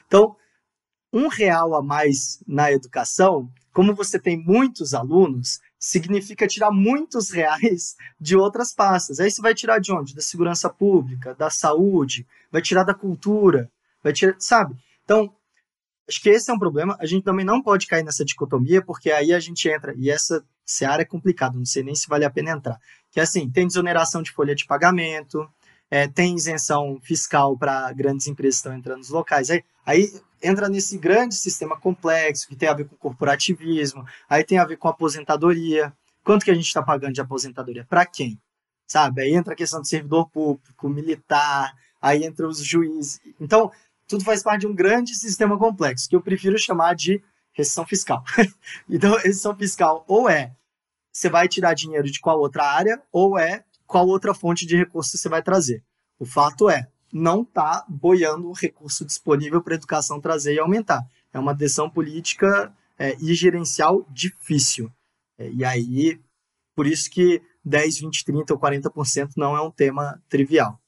Então, um real a mais na educação, como você tem muitos alunos, significa tirar muitos reais de outras pastas. Aí você vai tirar de onde? Da segurança pública, da saúde, vai tirar da cultura, vai tirar, sabe? Então, acho que esse é um problema. A gente também não pode cair nessa dicotomia, porque aí a gente entra, e essa seara é complicada, não sei nem se vale a pena entrar. Que é assim, tem desoneração de folha de pagamento, é, tem isenção fiscal para grandes empresas que estão entrando nos locais. Aí, aí entra nesse grande sistema complexo que tem a ver com corporativismo, aí tem a ver com aposentadoria. Quanto que a gente está pagando de aposentadoria? Para quem? Sabe? Aí entra a questão do servidor público, militar, aí entra os juízes. Então, tudo faz parte de um grande sistema complexo, que eu prefiro chamar de recessão fiscal. então, recessão fiscal ou é você vai tirar dinheiro de qual outra área, ou é qual outra fonte de recurso você vai trazer. O fato é, não está boiando o recurso disponível para a educação trazer e aumentar. É uma decisão política é, e gerencial difícil. É, e aí, por isso que 10, 20, 30 ou 40% não é um tema trivial.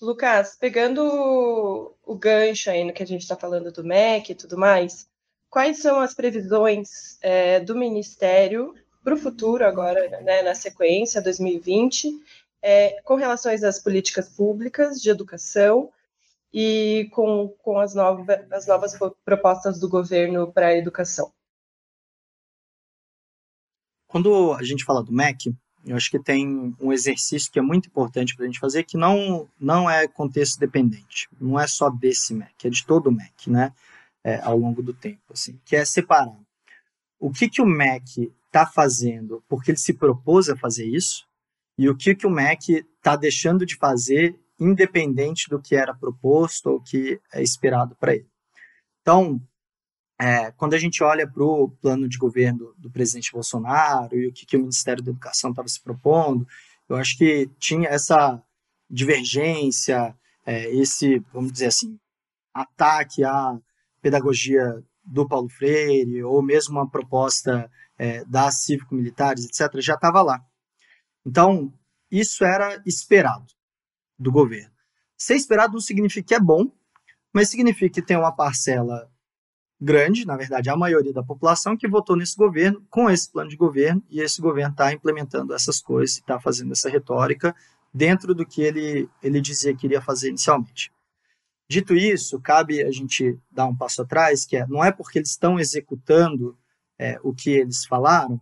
Lucas, pegando o gancho aí no que a gente está falando do MEC e tudo mais, quais são as previsões é, do Ministério para o futuro, agora, né, na sequência, 2020, é, com relação às políticas públicas de educação e com, com as, nova, as novas propostas do governo para a educação? Quando a gente fala do MEC, eu acho que tem um exercício que é muito importante para a gente fazer, que não, não é contexto dependente, não é só desse MEC, é de todo o MEC, né, é, ao longo do tempo, assim, que é separar o que, que o MEC está fazendo porque ele se propôs a fazer isso e o que, que o MEC está deixando de fazer independente do que era proposto ou que é esperado para ele. Então, é, quando a gente olha para o plano de governo do presidente Bolsonaro e o que, que o Ministério da Educação estava se propondo, eu acho que tinha essa divergência, é, esse, vamos dizer assim, ataque à pedagogia do Paulo Freire, ou mesmo uma proposta é, das cívico-militares, etc., já estava lá. Então, isso era esperado do governo. Ser esperado não significa que é bom, mas significa que tem uma parcela grande, na verdade, a maioria da população que votou nesse governo com esse plano de governo e esse governo está implementando essas coisas, está fazendo essa retórica dentro do que ele, ele dizia que iria fazer inicialmente. Dito isso, cabe a gente dar um passo atrás, que é, não é porque eles estão executando é, o que eles falaram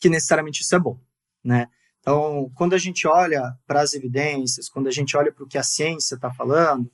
que necessariamente isso é bom, né? Então, quando a gente olha para as evidências, quando a gente olha para o que a ciência está falando,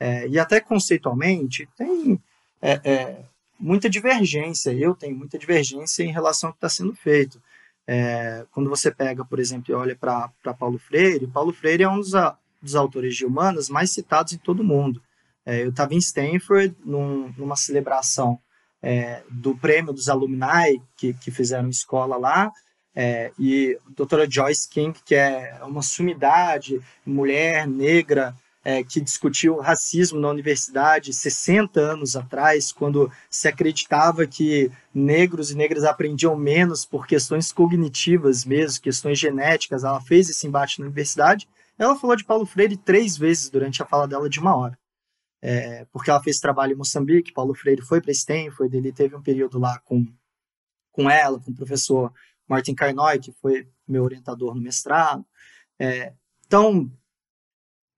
é, e até conceitualmente, tem é, é, muita divergência. Eu tenho muita divergência em relação ao que está sendo feito. É, quando você pega, por exemplo, e olha para Paulo Freire, Paulo Freire é um dos, dos, autores de humanas mais citados em todo o mundo. É, eu estava em Stanford num, numa celebração é, do prêmio dos alumni que, que fizeram escola lá, é, e a doutora Joyce King, que é uma sumidade, mulher negra, é, que discutiu racismo na universidade 60 anos atrás, quando se acreditava que negros e negras aprendiam menos por questões cognitivas mesmo, questões genéticas. Ela fez esse embate na universidade. Ela falou de Paulo Freire três vezes durante a fala dela de uma hora. É, porque ela fez trabalho em Moçambique, Paulo Freire foi para Stanford, ele teve um período lá com, com ela, com o professor Martin Carnoy, que foi meu orientador no mestrado. É, então,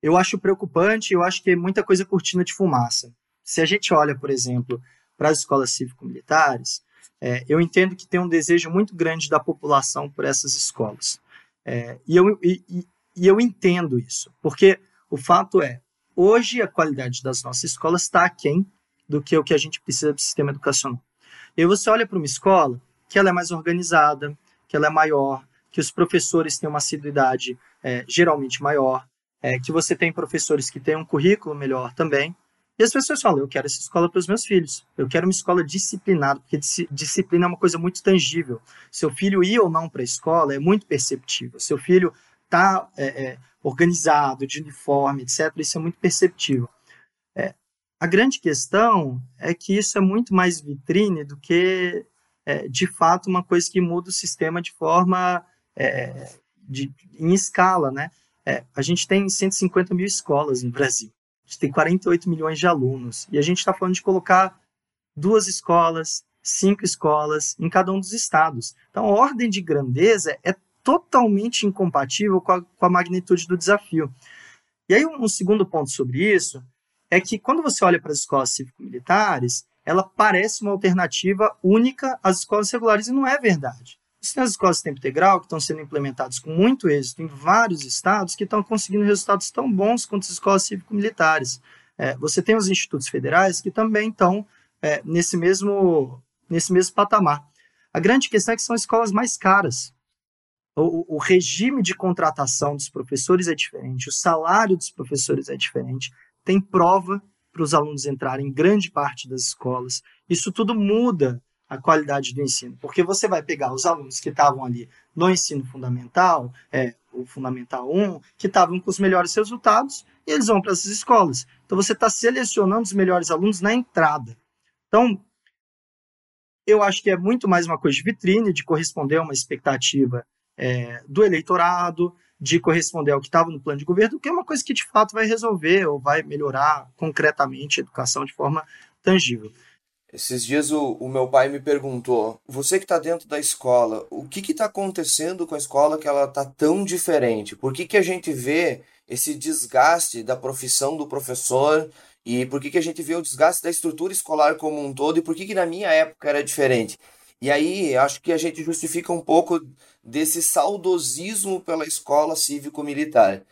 eu acho preocupante, eu acho que é muita coisa cortina de fumaça. Se a gente olha, por exemplo, para as escolas cívico-militares, é, eu entendo que tem um desejo muito grande da população por essas escolas. É, e, eu, e, e eu entendo isso, porque o fato é, hoje a qualidade das nossas escolas está aquém do que o que a gente precisa do sistema educacional. E você olha para uma escola que ela é mais organizada, que ela é maior, que os professores têm uma assiduidade é, geralmente maior, é, que você tem professores que têm um currículo melhor também. E as pessoas falam, eu quero essa escola para os meus filhos. Eu quero uma escola disciplinada, porque disciplina é uma coisa muito tangível. Seu filho ir ou não para a escola é muito perceptível. Seu filho está é, é, organizado, de uniforme, etc. Isso é muito perceptível. É, a grande questão é que isso é muito mais vitrine do que, é, de fato, uma coisa que muda o sistema de forma é, de, em escala, né? É, a gente tem 150 mil escolas no Brasil, a gente tem 48 milhões de alunos, e a gente está falando de colocar duas escolas, cinco escolas em cada um dos estados. Então, a ordem de grandeza é totalmente incompatível com a, com a magnitude do desafio. E aí, um, segundo ponto sobre isso é que quando você olha para as escolas cívico-militares, ela parece uma alternativa única às escolas regulares, e não é verdade. Você tem as escolas de tempo integral que estão sendo implementadas com muito êxito em vários estados que estão conseguindo resultados tão bons quanto as escolas cívico-militares. É, você tem os institutos federais que também estão é, nesse, mesmo, nesse mesmo patamar. A grande questão é que são escolas mais caras. O, o, regime de contratação dos professores é diferente, o salário dos professores é diferente, tem prova para os alunos entrarem em grande parte das escolas. Isso tudo muda a qualidade do ensino, porque você vai pegar os alunos que estavam ali no ensino fundamental, é, o Fundamental 1, que estavam com os melhores resultados, e eles vão para essas escolas. Então você está selecionando os melhores alunos na entrada. Então, eu acho que é muito mais uma coisa de vitrine, de corresponder a uma expectativa é, do eleitorado, de corresponder ao que estava no plano de governo, que é uma coisa que de fato vai resolver ou vai melhorar concretamente a educação de forma tangível. Esses dias o, o meu pai me perguntou: você que está dentro da escola, o que está acontecendo com a escola que ela está tão diferente? Por que, que a gente vê esse desgaste da profissão do professor e por que, que a gente vê o desgaste da estrutura escolar como um todo e por que, que na minha época era diferente? E aí acho que a gente justifica um pouco desse saudosismo pela escola cívico-militar.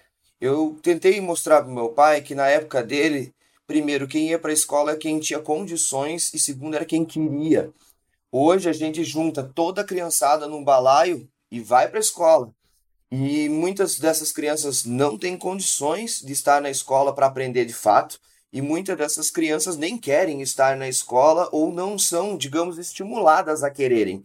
Eu tentei mostrar para meu pai que na época dele, primeiro, quem ia para a escola é quem tinha condições e segundo era quem queria. Hoje a gente junta toda a criançada num balaio e vai para a escola. E muitas dessas crianças não têm condições de estar na escola para aprender de fato e muitas dessas crianças nem querem estar na escola ou não são, digamos, estimuladas a quererem.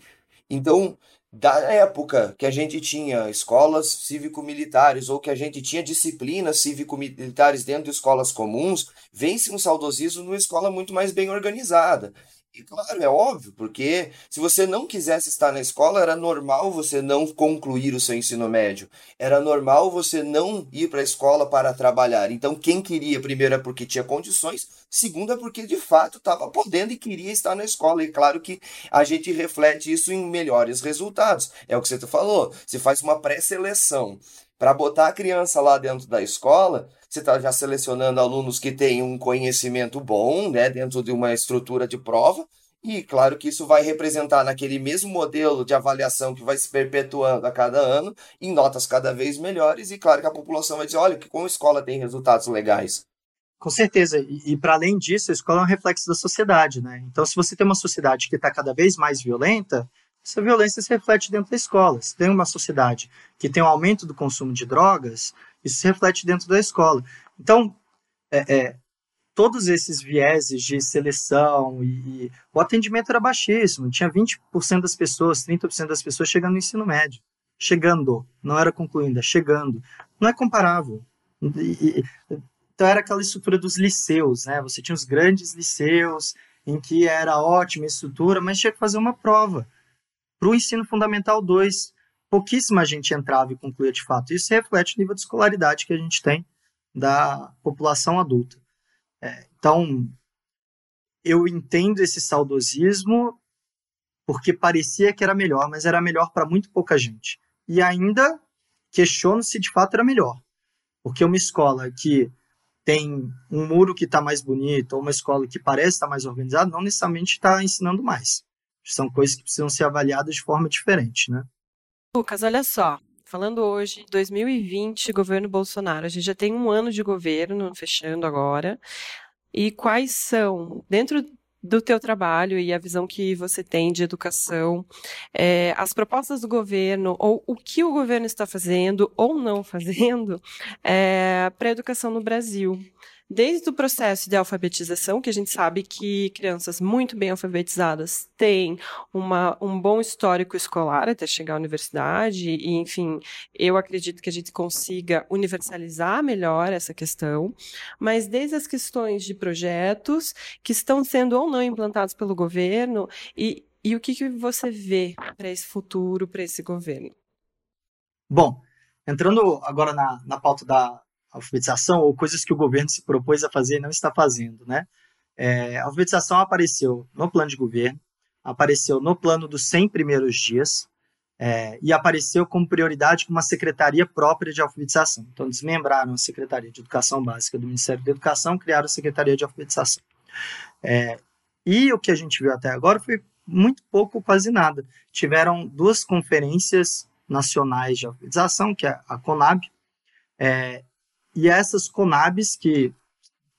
Então, da época que a gente tinha escolas cívico-militares ou que a gente tinha disciplinas cívico-militares dentro de escolas comuns, vem-se um saudosismo numa escola muito mais bem organizada. E claro, é óbvio, porque se você não quisesse estar na escola, era normal você não concluir o seu ensino médio. Era normal você não ir para a escola para trabalhar. Então, quem queria, primeiro é porque tinha condições, segundo é porque de fato estava podendo e queria estar na escola. E claro que a gente reflete isso em melhores resultados. É o que você falou. Você faz uma pré-seleção para botar a criança lá dentro da escola você está já selecionando alunos que têm um conhecimento bom, né, dentro de uma estrutura de prova, e claro que isso vai representar naquele mesmo modelo de avaliação que vai se perpetuando a cada ano, em notas cada vez melhores, e claro que a população vai dizer: olha, que como a escola tem resultados legais. Com certeza, e, e para além disso, a escola é um reflexo da sociedade, né? Então, se você tem uma sociedade que está cada vez mais violenta, essa violência se reflete dentro da escola. Se tem uma sociedade que tem um aumento do consumo de drogas, isso se reflete dentro da escola. Então, é, é, todos esses vieses de seleção e, e, o atendimento era baixíssimo. Tinha 20% das pessoas, 30% das pessoas chegando no ensino médio. Chegando, não era concluindo, é chegando. Não é comparável. E, então era aquela estrutura dos liceus, né? Você tinha os grandes liceus em que era ótima estrutura, mas tinha que fazer uma prova. Para o ensino fundamental 2, pouquíssima gente entrava e concluía de fato. Isso reflete o nível de escolaridade que a gente tem da população adulta. É, então, eu entendo esse saudosismo porque parecia que era melhor, mas era melhor para muito pouca gente. E ainda questiono se de fato era melhor. Porque uma escola que tem um muro que está mais bonito, ou uma escola que parece estar tá mais organizada, não necessariamente está ensinando mais. São coisas que precisam ser avaliadas de forma diferente, né? Lucas, olha só. Falando hoje, 2020, governo Bolsonaro. A gente já tem um ano de governo, fechando agora. E quais são, dentro do teu trabalho e a visão que você tem de educação, é, as propostas do governo ou o que o governo está fazendo ou não fazendo é, para a educação no Brasil desde o processo de alfabetização, que a gente sabe que crianças muito bem alfabetizadas têm uma, um bom histórico escolar até chegar à universidade, e, enfim, eu acredito que a gente consiga universalizar melhor essa questão, mas desde as questões de projetos que estão sendo ou não implantados pelo governo, e, e o que, que você vê para esse futuro, para esse governo? Bom, entrando agora na, na pauta da alfabetização, ou coisas que o governo se propôs a fazer e não está fazendo, né? É, a alfabetização apareceu no plano de governo, apareceu no plano dos 100 primeiros dias, é, e apareceu como prioridade uma secretaria própria de alfabetização. Então, desmembraram a Secretaria de Educação Básica do Ministério da Educação, criaram a Secretaria de Alfabetização. É, e o que a gente viu até agora foi muito pouco, quase nada. Tiveram duas conferências nacionais de alfabetização, que é a CONAB, é, e essas CONABs, que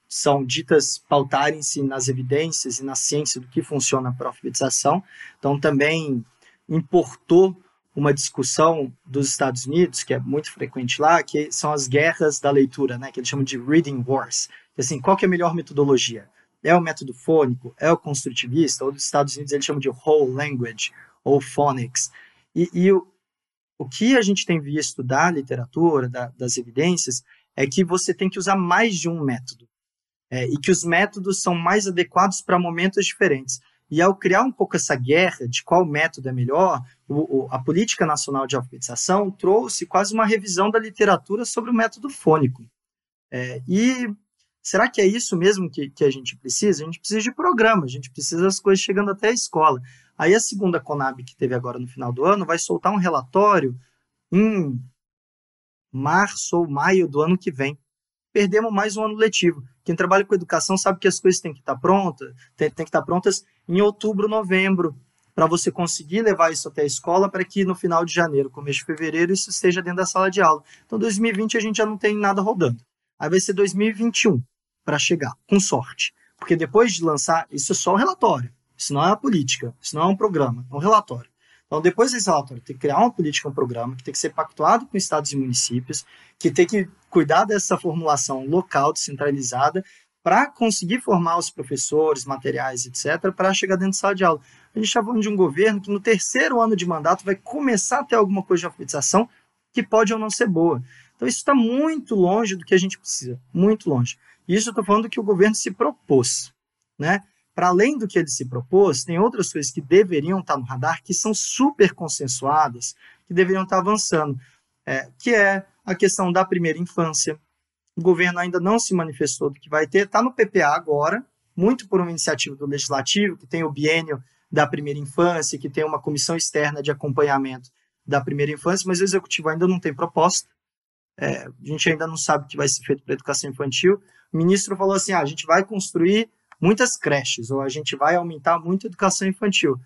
são ditas pautarem-se nas evidências e na ciência do que funciona a alfabetização, então também importou uma discussão dos Estados Unidos, que é muito frequente lá, que são as guerras da leitura, né, que eles chamam de reading wars. Assim, qual que é a melhor metodologia? É o método fônico? É o construtivista? Ou dos Estados Unidos eles chamam de whole language, ou phonics. E, e o, o que a gente tem visto da literatura, da, das evidências, é que você tem que usar mais de um método. É, e que os métodos são mais adequados para momentos diferentes. E ao criar um pouco essa guerra de qual método é melhor, o, o, a Política Nacional de Alfabetização trouxe quase uma revisão da literatura sobre o método fônico. É, e será que é isso mesmo que, que a gente precisa? A gente precisa de programa, a gente precisa das coisas chegando até a escola. Aí a segunda Conab, que teve agora no final do ano, vai soltar um relatório em março ou maio do ano que vem. Perdemos mais um ano letivo. Quem trabalha com educação sabe que as coisas têm que estar prontas, tem que estar prontas em outubro, novembro, para você conseguir levar isso até a escola para que no final de janeiro, começo de fevereiro, isso esteja dentro da sala de aula. Então, 2020 a gente já não tem nada rodando. Aí vai ser 2021 para chegar, com sorte. Porque depois de lançar, isso é só um relatório. Isso não é uma política, isso não é um programa, é um relatório. Então, depois desse relatório, tem que criar uma política, um programa, que tem que ser pactuado com estados e municípios, que tem que cuidar dessa formulação local, descentralizada, para conseguir formar os professores, materiais, etc., para chegar dentro de sala de aula. A gente está falando de um governo que no terceiro ano de mandato vai começar a ter alguma coisa de alfabetização que pode ou não ser boa. Então isso está muito longe do que a gente precisa, muito longe. Isso eu estou falando que o governo se propôs, né? Para além do que ele se propôs, tem outras coisas que deveriam estar tá no radar, que são super consensuadas, que deveriam estar tá avançando, é, que é a questão da primeira infância. O governo ainda não se manifestou do que vai ter, está no PPA agora, muito por uma iniciativa do Legislativo, que tem o biênio da primeira infância, que tem uma comissão externa de acompanhamento da primeira infância, mas o Executivo ainda não tem proposta. É, a gente ainda não sabe o que vai ser feito para a educação infantil. O ministro falou assim: ah, a gente vai construir muitas creches, ou a gente vai aumentar muito a educação infantil.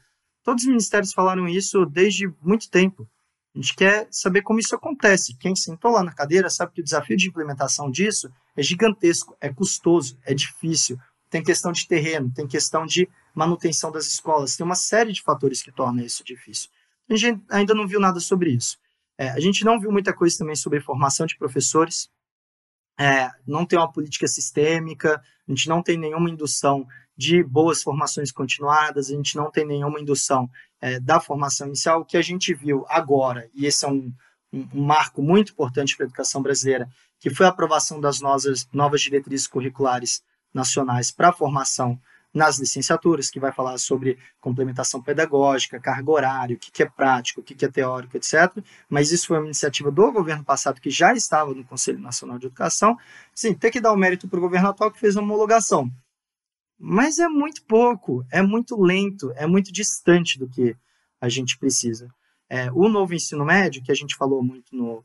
Todos os ministérios falaram isso desde muito tempo. A gente quer saber como isso acontece. Quem sentou lá na cadeira sabe que o desafio de implementação disso é gigantesco, é custoso, é difícil. Tem questão de terreno, tem questão de manutenção das escolas, tem uma série de fatores que tornam isso difícil. A gente ainda não viu nada sobre isso. É, a gente não viu muita coisa também sobre formação de professores é, não tem uma política sistêmica, a gente não tem nenhuma indução de boas formações continuadas, a gente não tem nenhuma indução é, da formação inicial. O que a gente viu agora, e esse é um, um, marco muito importante para a educação brasileira, que foi a aprovação das novas, novas diretrizes curriculares nacionais para a formação nas licenciaturas, que vai falar sobre complementação pedagógica, carga horária, o que, que é prático, o que, que é teórico, etc. Mas isso foi uma iniciativa do governo passado que já estava no Conselho Nacional de Educação. Sim, tem que dar o mérito para o governo atual que fez a homologação. Mas é muito pouco, é muito lento, é muito distante do que a gente precisa. É, o novo ensino médio, que a gente falou muito no,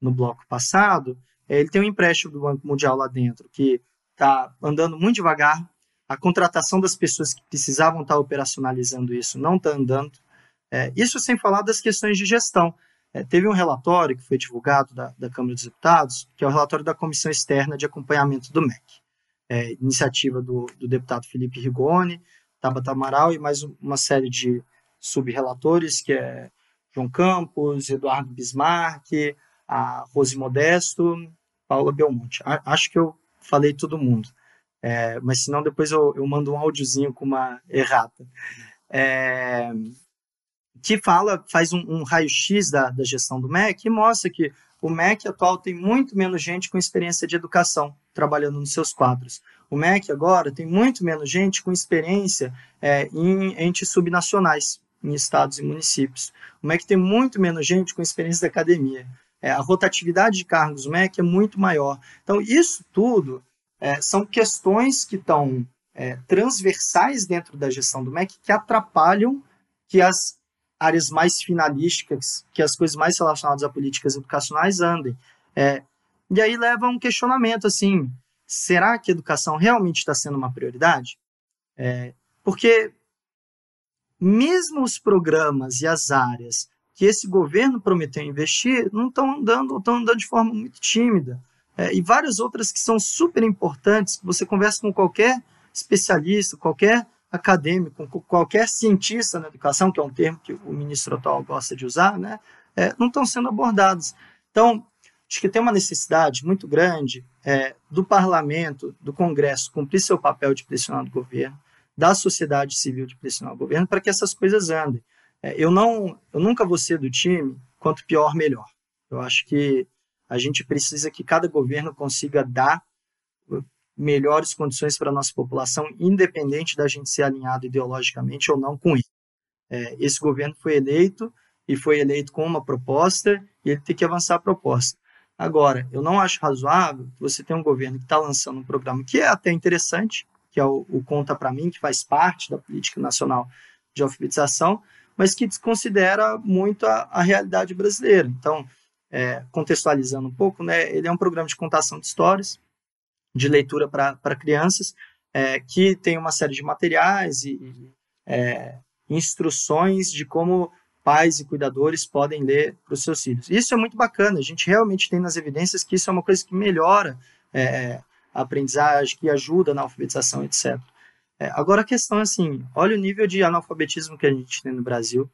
no bloco passado, é, ele tem um empréstimo do Banco Mundial lá dentro, que está andando muito devagar, a contratação das pessoas que precisavam estar operacionalizando isso não está andando. É, isso sem falar das questões de gestão. É, teve um relatório que foi divulgado da, da, Câmara dos Deputados, que é o relatório da Comissão Externa de Acompanhamento do MEC, é, iniciativa do, do, deputado Felipe Rigoni, Tabata Amaral e mais uma série de subrelatores, que é João Campos, Eduardo Bismarck, a Rose Modesto, Paula Belmonte. A, acho que eu falei todo mundo. É, mas senão depois eu, eu mando um áudiozinho com uma errata. É, que fala, faz um, um raio-x da, da gestão do MEC e mostra que o MEC atual tem muito menos gente com experiência de educação trabalhando nos seus quadros. O MEC agora tem muito menos gente com experiência é, em entes subnacionais, em estados e municípios. O MEC tem muito menos gente com experiência da academia. É, a rotatividade de cargos do MEC é muito maior. Então, isso tudo é, são questões que estão é, transversais dentro da gestão do MEC que atrapalham que as áreas mais finalísticas, que as coisas mais relacionadas a políticas educacionais andem. É, e aí leva um questionamento assim: será que a educação realmente está sendo uma prioridade? É, porque mesmo os programas e as áreas que esse governo prometeu investir não estão andando, estão andando de forma muito tímida. É, e várias outras que são super importantes, que você conversa com qualquer especialista, qualquer acadêmico, qualquer cientista na educação, que é um termo que o ministro atual gosta de usar, né, é, não estão sendo abordados. Então, acho que tem uma necessidade muito grande é, do parlamento, do Congresso, cumprir seu papel de pressionar o governo, da sociedade civil de pressionar o governo para que essas coisas andem. É, eu não, eu nunca vou ser do time quanto pior melhor. Eu acho que a gente precisa que cada governo consiga dar melhores condições para a nossa população, independente da gente ser alinhado ideologicamente ou não com ele. É, esse governo foi eleito e foi eleito com uma proposta e ele tem que avançar a proposta. Agora, eu não acho razoável você tenha um governo que está lançando um programa que é até interessante, que é o, o Conta para Mim, que faz parte da política nacional de alfabetização, mas que desconsidera muito a, a realidade brasileira. Então, é, contextualizando um pouco, né, ele é um programa de contação de histórias, de leitura para crianças, é, que tem uma série de materiais e, e é, instruções de como pais e cuidadores podem ler para os seus filhos. Isso é muito bacana, a gente realmente tem nas evidências que isso é uma coisa que melhora é, a aprendizagem, que ajuda na alfabetização, etc. É, agora a questão é assim, olha o nível de analfabetismo que a gente tem no Brasil,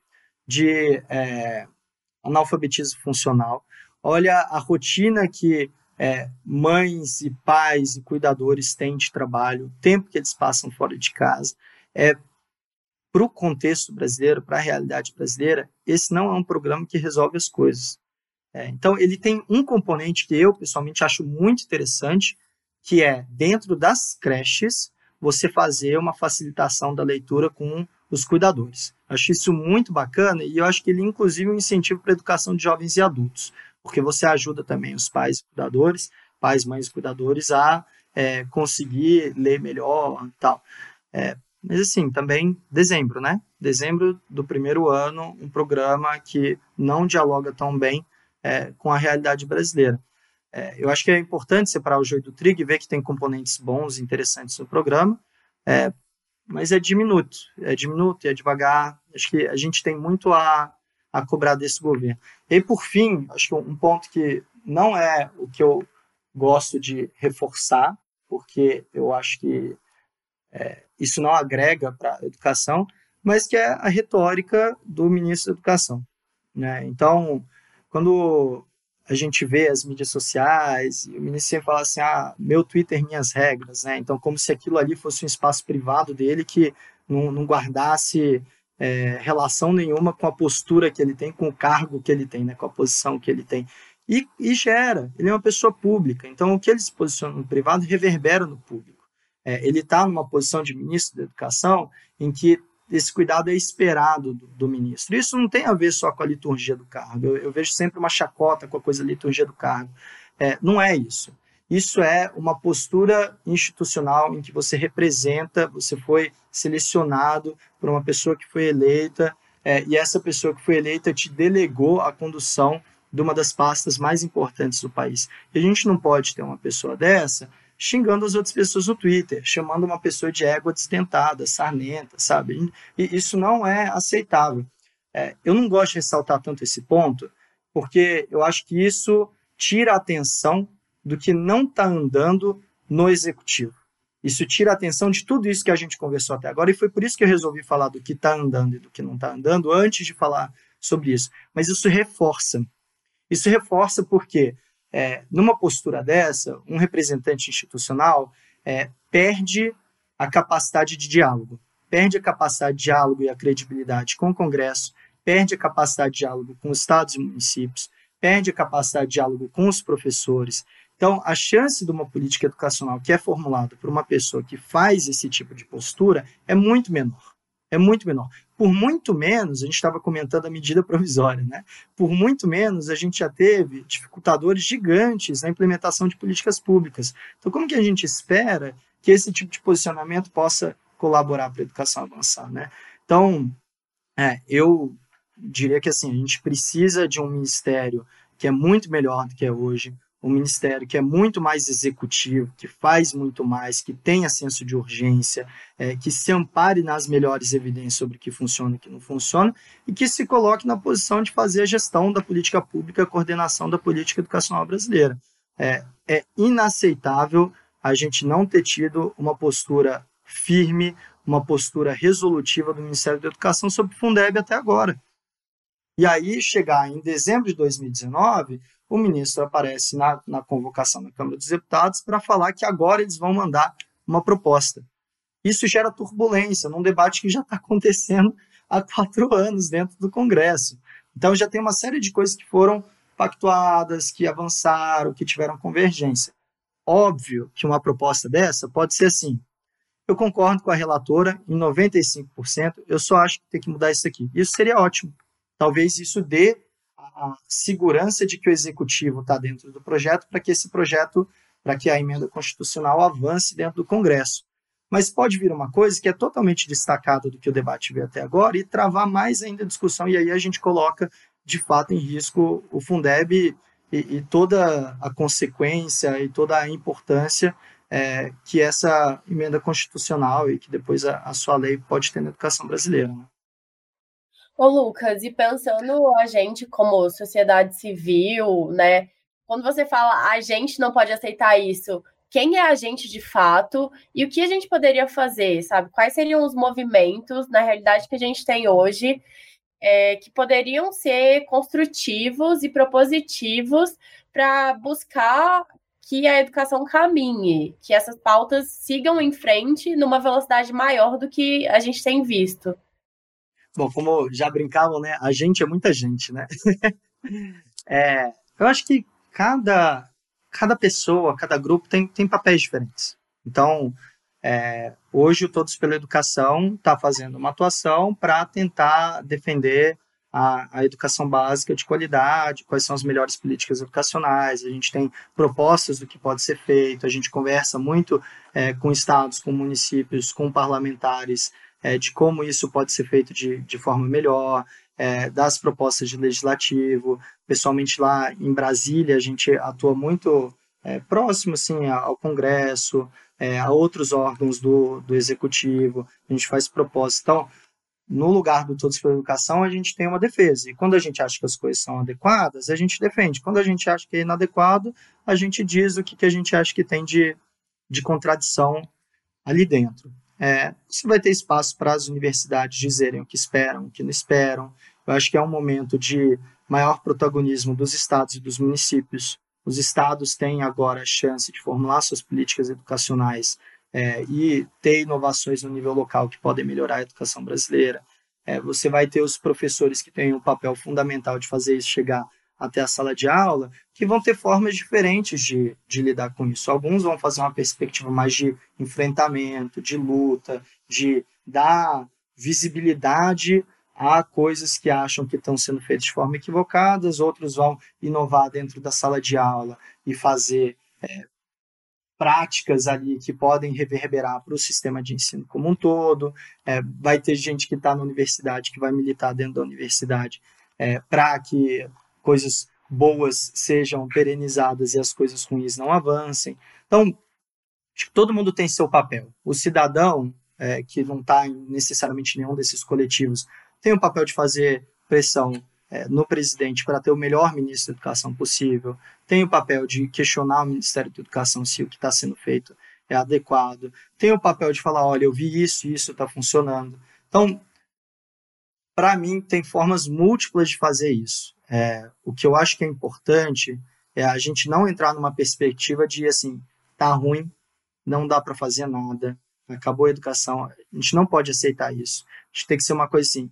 de é, analfabetismo funcional, olha a rotina que é, mães e pais e cuidadores têm de trabalho, o tempo que eles passam fora de casa. É, para o contexto brasileiro, para a realidade brasileira, esse não é um programa que resolve as coisas. É, então, ele tem um componente que eu, pessoalmente, acho muito interessante, que é, dentro das creches, você fazer uma facilitação da leitura com os cuidadores. Acho isso muito bacana e eu acho que ele, inclusive, é um incentivo para a educação de jovens e adultos, porque você ajuda também os pais e cuidadores, pais, mães e cuidadores, a é, conseguir ler melhor e tal. É, mas assim, também dezembro, né? Dezembro do primeiro ano, um programa que não dialoga tão bem é, com a realidade brasileira. É, eu acho que é importante separar o joio do trigo e ver que tem componentes bons e interessantes no programa, é, mas é diminuto, é diminuto e é devagar. Acho que a gente tem muito a, a cobrar desse governo. E por fim, acho que um ponto que não é o que eu gosto de reforçar, porque eu acho que é, isso não agrega para a educação, mas que é a retórica do ministro da Educação. Né? Então, quando a gente vê as mídias sociais e o ministro sempre fala assim, ah, meu Twitter, minhas regras, né? Então, como se aquilo ali fosse um espaço privado dele que não, não guardasse é, relação nenhuma com a postura que ele tem, com o cargo que ele tem, né? Com a posição que ele tem. E, e gera, ele é uma pessoa pública, então o que ele se posiciona no privado reverbera no público. É, ele está numa posição de ministro da Educação em que esse cuidado é esperado do, do, ministro. Isso não tem a ver só com a liturgia do cargo. Eu, eu vejo sempre uma chacota com a coisa liturgia do cargo. É, não é isso. Isso é uma postura institucional em que você representa, você foi selecionado por uma pessoa que foi eleita, é, e essa pessoa que foi eleita te delegou a condução de uma das pastas mais importantes do país. E a gente não pode ter uma pessoa dessa xingando as outras pessoas no Twitter, chamando uma pessoa de égua desdentada, sarnenta, sabe? E isso não é aceitável. É, eu não gosto de ressaltar tanto esse ponto, porque eu acho que isso tira a atenção do que não está andando no executivo. Isso tira a atenção de tudo isso que a gente conversou até agora, e foi por isso que eu resolvi falar do que está andando e do que não está andando antes de falar sobre isso. Mas isso reforça. Isso reforça porque é, numa postura dessa, um representante institucional é, perde a capacidade de diálogo, perde a capacidade de diálogo e a credibilidade com o Congresso, perde a capacidade de diálogo com os estados e municípios, perde a capacidade de diálogo com os professores. Então, a chance de uma política educacional que é formulada por uma pessoa que faz esse tipo de postura é muito menor. É muito menor. Por muito menos, a gente estava comentando a medida provisória, né? Por muito menos, a gente já teve dificultadores gigantes na implementação de políticas públicas. Então, como que a gente espera que esse tipo de posicionamento possa colaborar para a educação avançar, né? Então, é, eu diria que assim, a gente precisa de um ministério que é muito melhor do que é hoje, um ministério que é muito mais executivo, que faz muito mais, que tenha senso de urgência, é, que se ampare nas melhores evidências sobre o que funciona e o que não funciona, e que se coloque na posição de fazer a gestão da política pública, a coordenação da política educacional brasileira. É, é inaceitável a gente não ter tido uma postura firme, uma postura resolutiva do Ministério da Educação sobre o Fundeb até agora. E aí, chegar em dezembro de 2019, o ministro aparece na, na convocação da Câmara dos Deputados para falar que agora eles vão mandar uma proposta. Isso gera turbulência num debate que já está acontecendo há quatro anos dentro do Congresso. Então já tem uma série de coisas que foram pactuadas, que avançaram, que tiveram convergência. Óbvio que uma proposta dessa pode ser assim. Eu concordo com a relatora em 95%, eu só acho que tem que mudar isso aqui. Isso seria ótimo. Talvez isso dê a segurança de que o executivo está dentro do projeto para que esse projeto, para que a emenda constitucional avance dentro do Congresso. Mas pode vir uma coisa que é totalmente destacada do que o debate veio até agora e travar mais ainda a discussão, e aí a gente coloca de fato em risco o Fundeb e, e toda a consequência e toda a importância é, que essa emenda constitucional e que depois a, a sua lei pode ter na educação brasileira. Né? Ô, Lucas, e pensando a gente como sociedade civil, né? Quando você fala a gente não pode aceitar isso, quem é a gente de fato e o que a gente poderia fazer, sabe? Quais seriam os movimentos, na realidade, que a gente tem hoje, é, que poderiam ser construtivos e propositivos para buscar que a educação caminhe, que essas pautas sigam em frente numa velocidade maior do que a gente tem visto. Bom, como já brincavam, né? A gente é muita gente, né? é, eu acho que cada, cada pessoa, cada grupo tem, tem papéis diferentes. Então, é, hoje o Todos pela Educação está fazendo uma atuação para tentar defender a, a, educação básica de qualidade, quais são as melhores políticas educacionais, a gente tem propostas do que pode ser feito, a gente conversa muito é, com estados, com municípios, com parlamentares é, de como isso pode ser feito de, de forma melhor, é, das propostas de legislativo. Pessoalmente lá em Brasília, a gente atua muito é, próximo assim, ao Congresso, é, a outros órgãos do, do Executivo, a gente faz propostas. Então, no lugar do Todos pela Educação, a gente tem uma defesa. E quando a gente acha que as coisas são adequadas, a gente defende. Quando a gente acha que é inadequado, a gente diz o que, que a gente acha que tem de, de contradição ali dentro. É, você vai ter espaço para as universidades dizerem o que esperam, o que não esperam. Eu acho que é um momento de maior protagonismo dos estados e dos municípios. Os estados têm agora a chance de formular suas políticas educacionais é, e ter inovações no nível local que podem melhorar a educação brasileira. É, você vai ter os professores que têm um papel fundamental de fazer isso chegar até a sala de aula, que vão ter formas diferentes de, de lidar com isso. Alguns vão fazer uma perspectiva mais de enfrentamento, de luta, de dar visibilidade a coisas que acham que estão sendo feitas de forma equivocada, outros vão inovar dentro da sala de aula e fazer é, práticas ali que podem reverberar para o sistema de ensino como um todo. É, vai ter gente que está na universidade que vai militar dentro da universidade é, para que coisas boas sejam perenizadas e as coisas ruins não avancem. Então, todo mundo tem seu papel. O cidadão, é, que não está necessariamente nenhum desses coletivos, tem o papel de fazer pressão é, no presidente para ter o melhor ministro da educação possível, tem o papel de questionar o Ministério da Educação se o que está sendo feito é adequado, tem o papel de falar, olha, eu vi isso, isso está funcionando. Então, para mim, tem formas múltiplas de fazer isso. É, o que eu acho que é importante é a gente não entrar numa perspectiva de assim, tá ruim, não dá para fazer nada, acabou a educação. A gente não pode aceitar isso. A gente tem que ser uma coisa assim: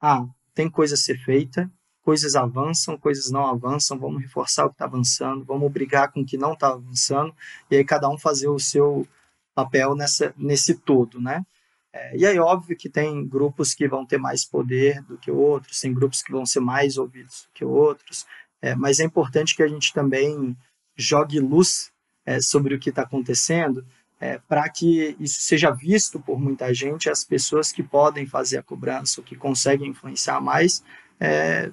ah, tem coisa a ser feita, coisas avançam, coisas não avançam, vamos reforçar o que está avançando, vamos brigar com o que não está avançando, e aí cada um fazer o seu papel nessa, nesse todo, né? É, e aí, óbvio que tem grupos que vão ter mais poder do que outros, tem grupos que vão ser mais ouvidos do que outros, é, mas é importante que a gente também jogue luz é, sobre o que está acontecendo, é, para que isso seja visto por muita gente, as pessoas que podem fazer a cobrança, que conseguem influenciar mais, é,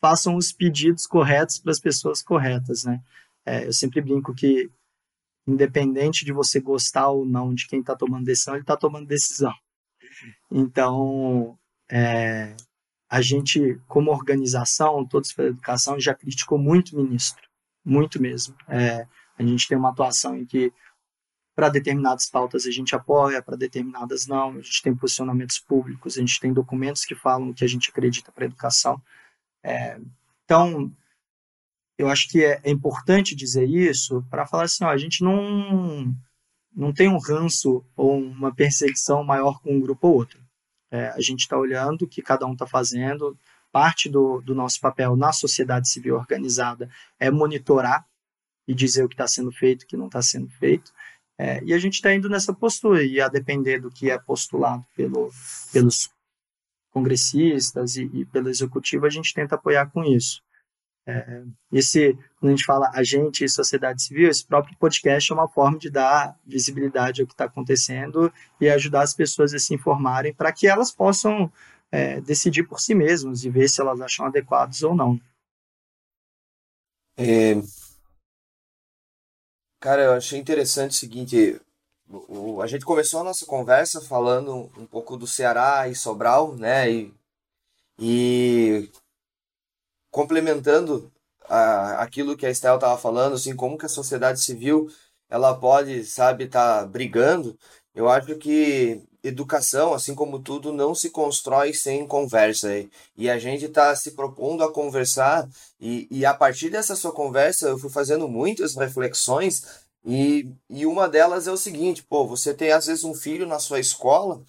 façam os pedidos corretos para as pessoas corretas, né? É, eu sempre brinco que independente de você gostar ou não de quem está tomando decisão, ele está tomando decisão. Então, é, a gente, como organização, todos pela educação, já criticou muito o ministro, muito mesmo. É, a gente tem uma atuação em que, para determinadas pautas, a gente apoia, para determinadas não, a gente tem posicionamentos públicos, a gente tem documentos que falam o que a gente acredita para a educação. É, então, eu acho que é, é importante dizer isso para falar assim, ó, a gente não não tem um ranço ou uma perseguição maior com um grupo ou outro. É, a gente está olhando o que cada um está fazendo. Parte do, do nosso papel na sociedade civil organizada é monitorar e dizer o que está sendo feito, o que não está sendo feito. É, e a gente está indo nessa postura, e a depender do que é postulado pelo, pelos congressistas e, e pelo executivo, a gente tenta apoiar com isso. É, esse, quando a gente fala agente e sociedade civil, esse próprio podcast é uma forma de dar visibilidade ao que está acontecendo e ajudar as pessoas a se informarem para que elas possam é, decidir por si mesmas e ver se elas acham adequados ou não. É... Cara, eu achei interessante o seguinte: o, a gente começou a nossa conversa falando um pouco do Ceará e Sobral, né? E, e complementando a, aquilo que a Estel estava falando, assim, como que a sociedade civil ela pode, sabe, estar tá brigando. Eu acho que educação, assim como tudo, não se constrói sem conversa. E a gente está se propondo a conversar, e, e a partir dessa sua conversa, eu fui fazendo muitas reflexões, e, e uma delas é o seguinte: pô, você tem às vezes um filho na sua escola,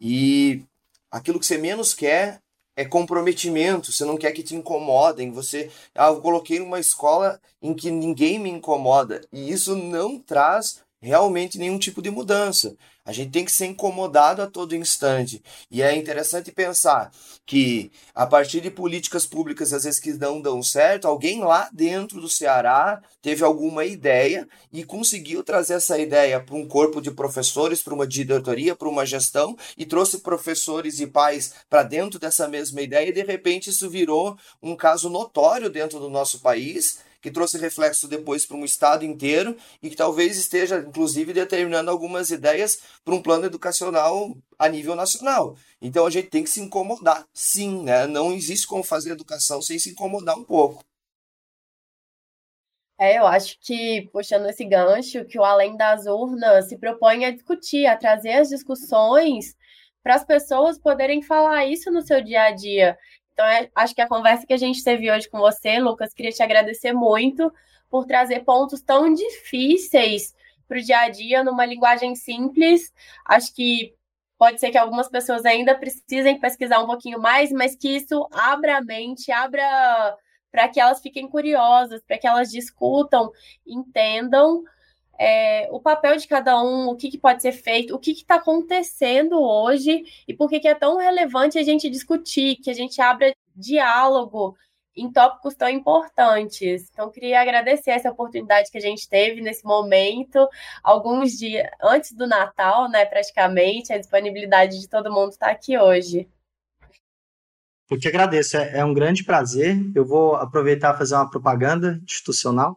e aquilo que você menos quer é comprometimento, você não quer que te incomodem, você, ah, eu coloquei numa escola em que ninguém me incomoda, e isso não traz realmente nenhum tipo de mudança. A gente tem que ser incomodado a todo instante. E é interessante pensar que, a partir de políticas públicas, às vezes que não dão certo, alguém lá dentro do Ceará teve alguma ideia e conseguiu trazer essa ideia para um corpo de professores, para uma diretoria, para uma gestão, e trouxe professores e pais para dentro dessa mesma ideia, e de repente isso virou um caso notório dentro do nosso país que trouxe reflexo depois para um estado inteiro e que talvez esteja, inclusive, determinando algumas ideias para um plano educacional a nível nacional. Então a gente tem que se incomodar, sim, né? Não existe como fazer educação sem se incomodar um pouco. É, eu acho que, puxando esse gancho, que o Além das Urnas se propõe a discutir, a trazer as discussões para as pessoas poderem falar isso no seu dia a dia. Então, é, acho que a conversa que a gente teve hoje com você, Lucas, queria te agradecer muito por trazer pontos tão difíceis para o dia a dia numa linguagem simples. Acho que pode ser que algumas pessoas ainda precisem pesquisar um pouquinho mais, mas que isso abra a mente, abra para que elas fiquem curiosas, para que elas discutam, entendam é, o papel de cada um, o que, que pode ser feito, o que está acontecendo hoje e por que, que é tão relevante a gente discutir, que a gente abra diálogo em tópicos tão importantes. Então, queria agradecer essa oportunidade que a gente teve nesse momento, alguns dias antes do Natal, né, praticamente, a disponibilidade de todo mundo estar tá aqui hoje. Eu que agradeço, é, é um grande prazer. Eu vou aproveitar e fazer uma propaganda institucional.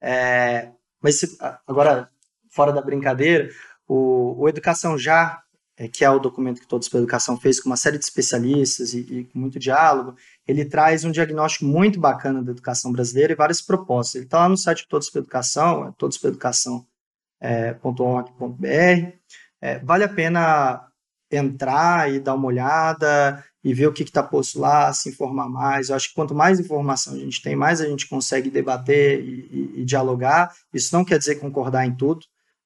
É, mas se, agora, fora da brincadeira, o, o Educação Já, é, que é o documento que Todos pela Educação fez com uma série de especialistas e, e, com muito diálogo, ele traz um diagnóstico muito bacana da educação brasileira e várias propostas. Ele está lá no site Todos pela Educação, é todospelaeducação.org.br. É, é, vale a pena entrar e dar uma olhada e ver o que está posto lá, se informar mais. Eu acho que quanto mais informação a gente tem, mais a gente consegue debater e, e, e dialogar. Isso não quer dizer concordar em tudo.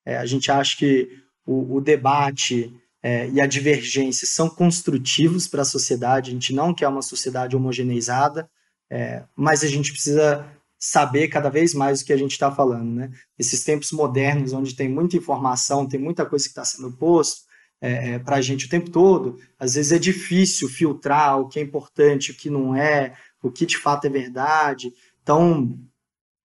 É, a gente acha que o, o debate é, e a divergência são construtivos para a sociedade. A gente não quer uma sociedade homogeneizada, é, mas a gente precisa saber cada vez mais o que a gente está falando. Né? Esses tempos modernos, onde tem muita informação, tem muita coisa que está sendo posto, é, é para a gente o tempo todo. Às vezes é difícil filtrar o que é importante, o que não é, o que de fato é verdade. Então,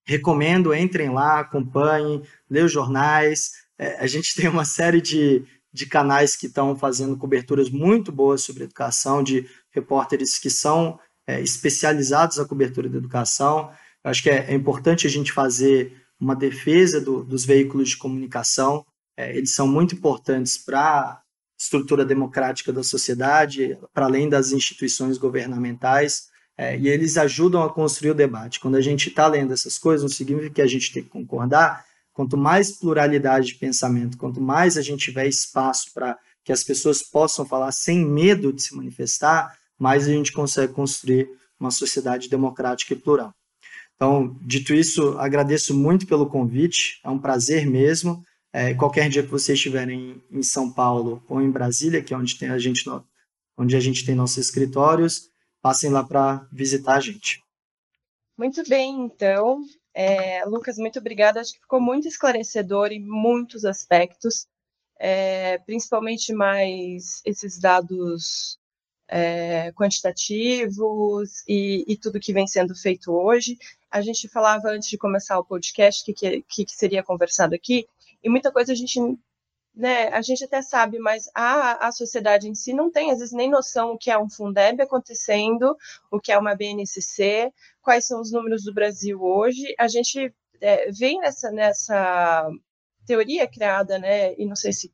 recomendo, entrem lá, acompanhem, leiam os jornais. É, a gente tem uma série de, de canais que estão fazendo coberturas muito boas sobre educação, de repórteres que são é, especializados na cobertura da educação. Eu acho que é, é importante a gente fazer uma defesa do, dos veículos de comunicação. É, eles são muito importantes para estrutura democrática da sociedade, para além das instituições governamentais, é, e eles ajudam a construir o debate. Quando a gente está lendo essas coisas, não significa que a gente tem que concordar. Quanto mais pluralidade de pensamento, quanto mais a gente tiver espaço para que as pessoas possam falar sem medo de se manifestar, mais a gente consegue construir uma sociedade democrática e plural. Então, dito isso, agradeço muito pelo convite, é um prazer mesmo. É, qualquer dia que vocês estiverem em São Paulo ou em Brasília, que é onde, tem a, gente, onde a gente tem nossos escritórios, passem lá para visitar a gente. Muito bem, então. É, Lucas, muito obrigada. Acho que ficou muito esclarecedor em muitos aspectos, é, principalmente mais esses dados é, quantitativos e, e, tudo que vem sendo feito hoje. A gente falava antes de começar o podcast que, que, que, seria conversado aqui, e muita coisa a gente, né, a gente até sabe, mas a, a sociedade em si não tem, às vezes, nem noção o que é um Fundeb acontecendo, o que é uma BNCC, quais são os números do Brasil hoje. A gente é, vem nessa, nessa teoria criada, né, e não sei se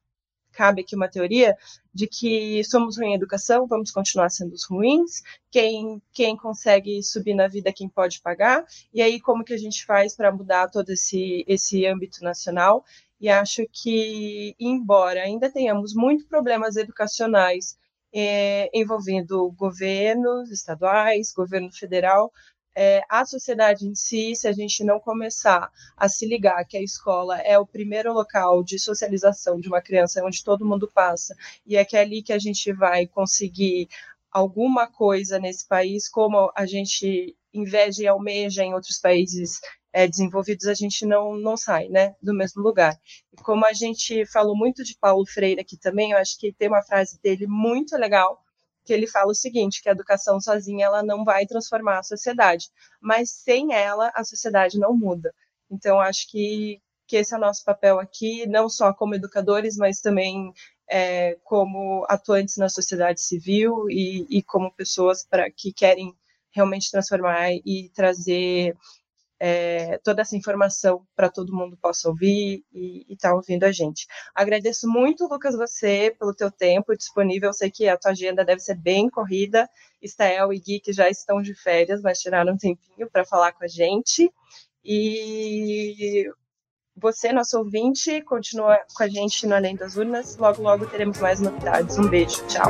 cabe aqui uma teoria de que somos ruins em educação, vamos continuar sendo os ruins, quem, quem consegue subir na vida, quem pode pagar, e aí como que a gente faz para mudar todo esse, esse âmbito nacional, e acho que, embora ainda tenhamos muitos problemas educacionais é, envolvendo governos estaduais, governo federal, é, a sociedade em si, se a gente não começar a se ligar que a escola é o primeiro local de socialização de uma criança, onde todo mundo passa, e é que é ali que a gente vai conseguir alguma coisa nesse país, como a gente inveja e almeja em outros países é, desenvolvidos, a gente não, não sai né, do mesmo lugar. E como a gente falou muito de Paulo Freire aqui também, eu acho que tem uma frase dele muito legal, que ele fala o seguinte, que a educação sozinha ela não vai transformar a sociedade, mas sem ela a sociedade não muda. Então acho que que esse é o nosso papel aqui, não só como educadores, mas também é, como atuantes na sociedade civil e, e como pessoas para que querem realmente transformar e trazer é, toda essa informação para todo mundo possa ouvir e estar tá ouvindo a gente. Agradeço muito, Lucas, você pelo teu tempo disponível. Eu sei que a tua agenda deve ser bem corrida. Estael e Gui que já estão de férias, mas tiraram um tempinho para falar com a gente. E você, nosso ouvinte, continua com a gente no Além das Urnas. Logo, logo teremos mais novidades. Um beijo. Tchau.